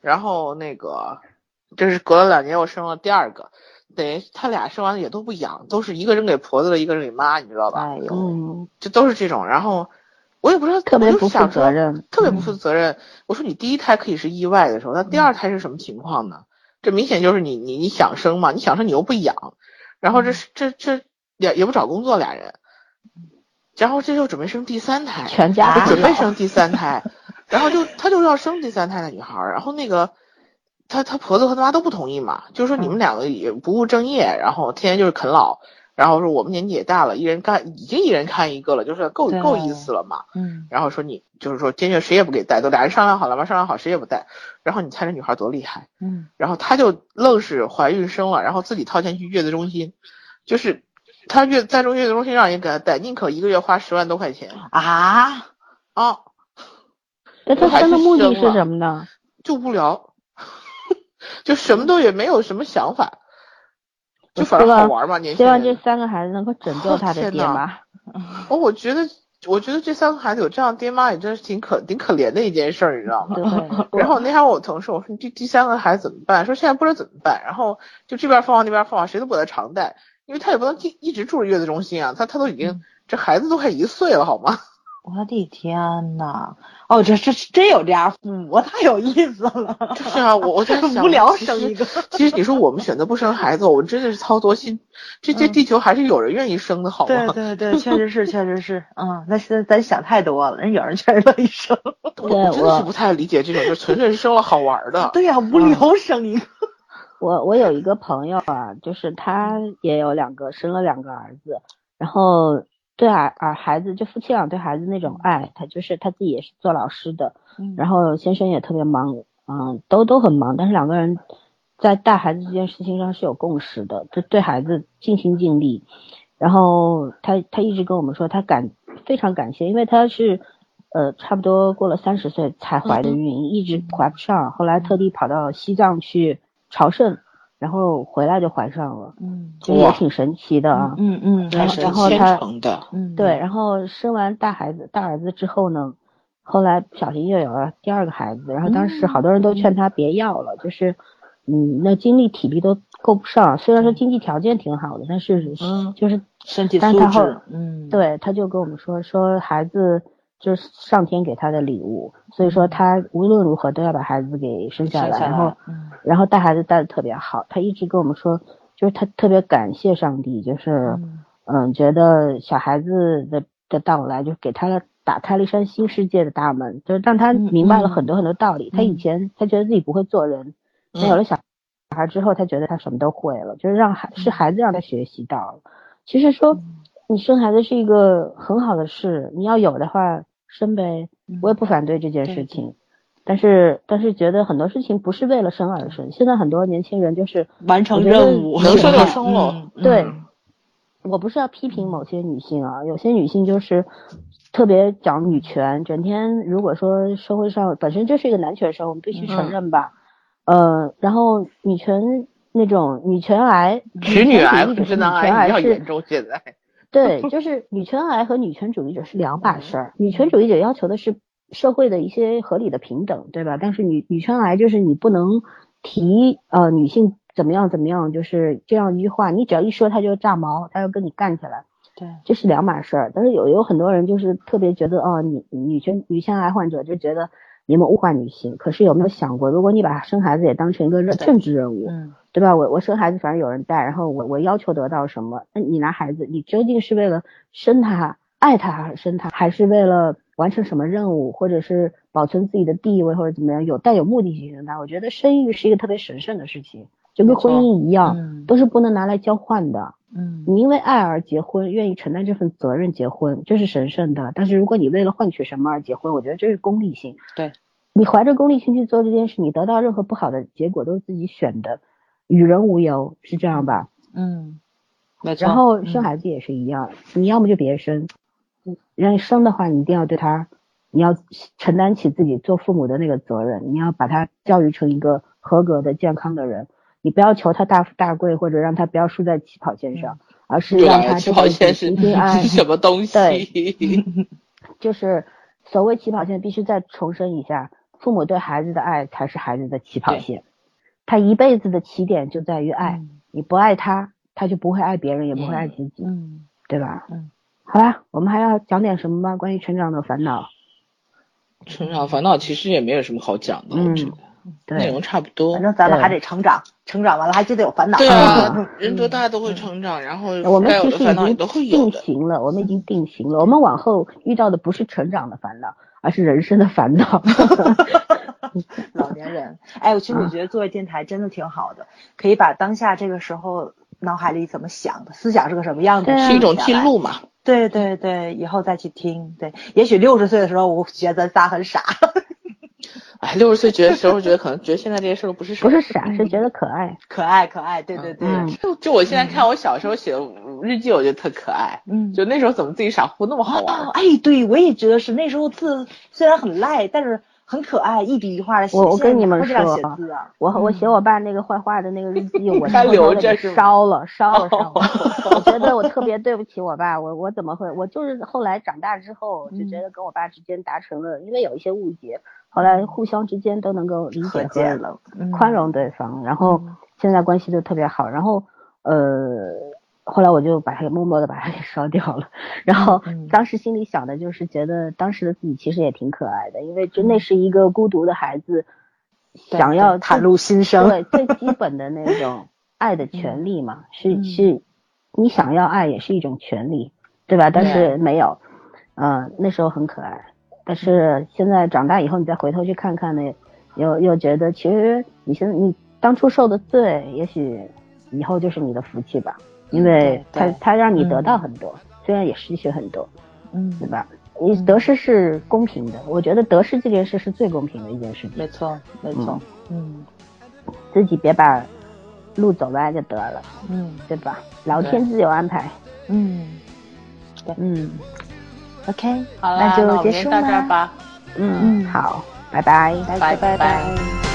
S2: 然后那个就是隔了两年又生了第二个，等于他俩生完了也都不养，都是一个扔给婆子的，一个扔给妈，你知道吧？
S3: 哎呦，
S1: 嗯，
S2: 这都是这种。然后我也不知道，
S1: 特别不负责任。
S2: 特别不负责任。我说你第一胎可以是意外的时候，那第二胎是什么情况呢？这明显就是你你你想生嘛，你想生你又不养，然后这这这也也不找工作俩人，然后这就准备生第三胎，
S1: 全家
S2: 准备生第三胎，然后就他就要生第三胎的女孩儿，然后那个他他婆子和他妈都不同意嘛，就是说你们两个也不务正业，然后天天就是啃老。然后说我们年纪也大了，一人干已经一人看一个了，就是够够意思了嘛。
S3: 嗯。
S2: 然后说你就是说坚决谁也不给带，都俩人商量好了吗？商量好谁也不带。然后你猜这女孩多厉害？
S3: 嗯。
S2: 然后她就愣是怀孕生了，然后自己掏钱去月子中心，就是她月在中月子中心让人给她带，宁可一个月花十万多块钱
S3: 啊
S2: 啊。
S1: 那她生的目的是什么呢？
S2: 就无聊，就什么都也没有什么想法。就反正好玩嘛，年
S1: 希望这三个孩子能够拯救 他的爹妈。
S2: 哦，我觉得，我觉得这三个孩子有这样爹妈也真是挺可挺可怜的一件事儿，你知道吗？然后那天我同事我说第第三个孩子怎么办？说现在不知道怎么办。然后就这边放放那边放放，谁都不在常带，因为他也不能一一直住着月子中心啊。他他都已经这孩子都快一岁了，好吗？
S3: 我的天呐！哦，这这真有这样父母，太有意思了。
S2: 是啊，我我在想，
S3: 无聊生一个。
S2: 其实你说我们选择不生孩子，我们真的是操多心。这这地球还是有人愿意生的，好吗？
S3: 对对对，确实是，确实是。嗯，那是咱想太多了，人有人确实乐意生。
S2: 我真的是不太理解这种，就纯粹是生了好玩的。
S3: 对呀，无聊生一个。
S1: 我我有一个朋友啊，就是他也有两个，生了两个儿子，然后。对啊，啊孩子就夫妻俩对孩子那种爱，他就是他自己也是做老师的，然后先生也特别忙，嗯，都都很忙，但是两个人在带孩子这件事情上是有共识的，就对孩子尽心尽力。然后他他一直跟我们说，他感非常感谢，因为他是呃差不多过了三十岁才怀的孕，一直怀不上，后来特地跑到西藏去朝圣。然后回来就怀上了，
S3: 嗯，
S1: 就也挺神奇的啊，
S3: 嗯嗯，
S1: 然后然后他，
S2: 嗯，
S1: 对，然后生完大孩子大儿子之后呢，后来不小心又有了第二个孩子，然后当时好多人都劝他别要了，就是，嗯，那精力体力都够不上，虽然说经济条件挺好的，但是嗯就是
S3: 身体
S1: 素
S3: 质，嗯，
S1: 对，他就跟我们说说孩子。就是上天给他的礼物，所以说他无论如何都要把孩子给生下来，然后，然后带孩子带的特别好。他一直跟我们说，就是他特别感谢上帝，就是，嗯，觉得小孩子的的到来就给他了打开了一扇新世界的大门，就是让他明白了很多很多道理。他以前他觉得自己不会做人，但有了小孩之后，他觉得他什么都会了，就是让孩是孩子让他学习到了。其实说你生孩子是一个很好的事，你要有的话。生呗，我也不反对这件事情，但是但是觉得很多事情不是为了生而生。现在很多年轻人就是
S3: 完成任务，
S2: 能生就生了。
S1: 对，我不是要批评某些女性啊，有些女性就是特别讲女权，整天如果说社会上本身就是一个男权社会，我们必须承认吧。呃，然后女权那种女权癌，
S2: 女
S1: 女
S2: 癌不
S1: 是
S2: 男
S1: 癌
S2: 要严重现在。
S1: 对，就是女权癌和女权主义者是两码事儿。女权主义者要求的是社会的一些合理的平等，对吧？但是女女权癌就是你不能提呃女性怎么样怎么样，就是这样一句话，你只要一说他就炸毛，他就跟你干起来。
S3: 对，
S1: 这是两码事儿。但是有有很多人就是特别觉得哦，女女权女权癌患者就觉得你们物化女性。可是有没有想过，如果你把生孩子也当成一个政治任务？
S3: 嗯。
S1: 对吧？我我生孩子反正有人带，然后我我要求得到什么？那你拿孩子，你究竟是为了生他、爱他还是生他，还是为了完成什么任务，或者是保存自己的地位或者怎么样？有带有目的性生他，我觉得生育是一个特别神圣的事情，就跟婚姻一样，都是不能拿来交换的。
S3: 嗯，
S1: 你因为爱而结婚，愿意承担这份责任结婚，这是神圣的。但是如果你为了换取什么而结婚，我觉得这是功利性。
S3: 对，
S1: 你怀着功利心去做这件事，你得到任何不好的结果都是自己选的。与人无尤是这样吧？
S3: 嗯，
S1: 然后生孩子也是一样，你要么就别生，让你生的话，你一定要对他，你要承担起自己做父母的那个责任，你要把他教育成一个合格的、健康的人。你不要求他大富大贵，或者让他不要输在起跑线上，而是让他
S2: 起跑线是 什么东西？
S1: 对，就是所谓起跑线，必须再重申一下，父母对孩子的爱才是孩子的起跑线。他一辈子的起点就在于爱，你不爱他，他就不会爱别人，也不会爱自己，
S3: 嗯，
S1: 对吧？
S3: 嗯，
S1: 好吧，我们还要讲点什么吗？关于成长的烦恼？
S2: 成长烦恼其实也没有什么好讲的，我觉得。内容差不多。
S3: 反正咱们还得成长，成长完了还记得有烦恼。
S2: 对啊，人多大都会成长，然后
S1: 我们其实
S2: 已
S1: 经定型了，我们已经定型了。我们往后遇到的不是成长的烦恼，而是人生的烦恼。
S3: 老年人，哎，其实我觉得作为电台真的挺好的，可以把当下这个时候脑海里怎么想的，思想是个什么样的，
S2: 是一种记录嘛。
S3: 对对对，以后再去听。对，也许六十岁的时候，我觉得咱仨很傻。
S2: 哎，六十岁觉得时候觉得可能觉得现在这些事儿不是
S1: 不是傻，是觉得可爱，
S3: 可爱可爱。对对对，
S2: 就就我现在看我小时候写的日记，我觉得特可爱。嗯，就那时候怎么自己傻乎那么好玩？
S3: 哎，对，我也觉得是那时候字虽然很赖，但是。很可爱，一笔一画的写。
S1: 我我跟你们说，我我写我爸那个坏话的那个日记，我
S2: 留着
S1: 烧了烧了烧了。我觉得我特别对不起我爸，我我怎么会？我就是后来长大之后，就觉得跟我爸之间达成了，因为有一些误解，后来互相之间都能够理解和宽容对方，然后现在关系就特别好，然后呃。后来我就把它给默默的把它给烧掉了，然后当时心里想的就是觉得当时的自己其实也挺可爱的，因为就那是一个孤独的孩子，想要
S3: 袒露心声，
S1: 对最基本的那种 爱的权利嘛，是是，你想要爱也是一种权利，对吧？但是没有，嗯，那时候很可爱，但是现在长大以后你再回头去看看呢，又又觉得其实你现在你当初受的罪，也许以后就是你的福气吧。因为他他让你得到很多，虽然也失去很多，嗯，对吧？你得失是公平的，我觉得得失这件事是最公平的一件事情。
S3: 没错，没错，嗯，
S1: 自己别把路走歪就得了，嗯，对吧？老天自有安排，
S3: 嗯，对，
S1: 嗯
S3: ，OK，
S2: 好
S3: 那就结束
S2: 吧。
S1: 嗯嗯，好，拜拜，
S3: 拜。拜拜。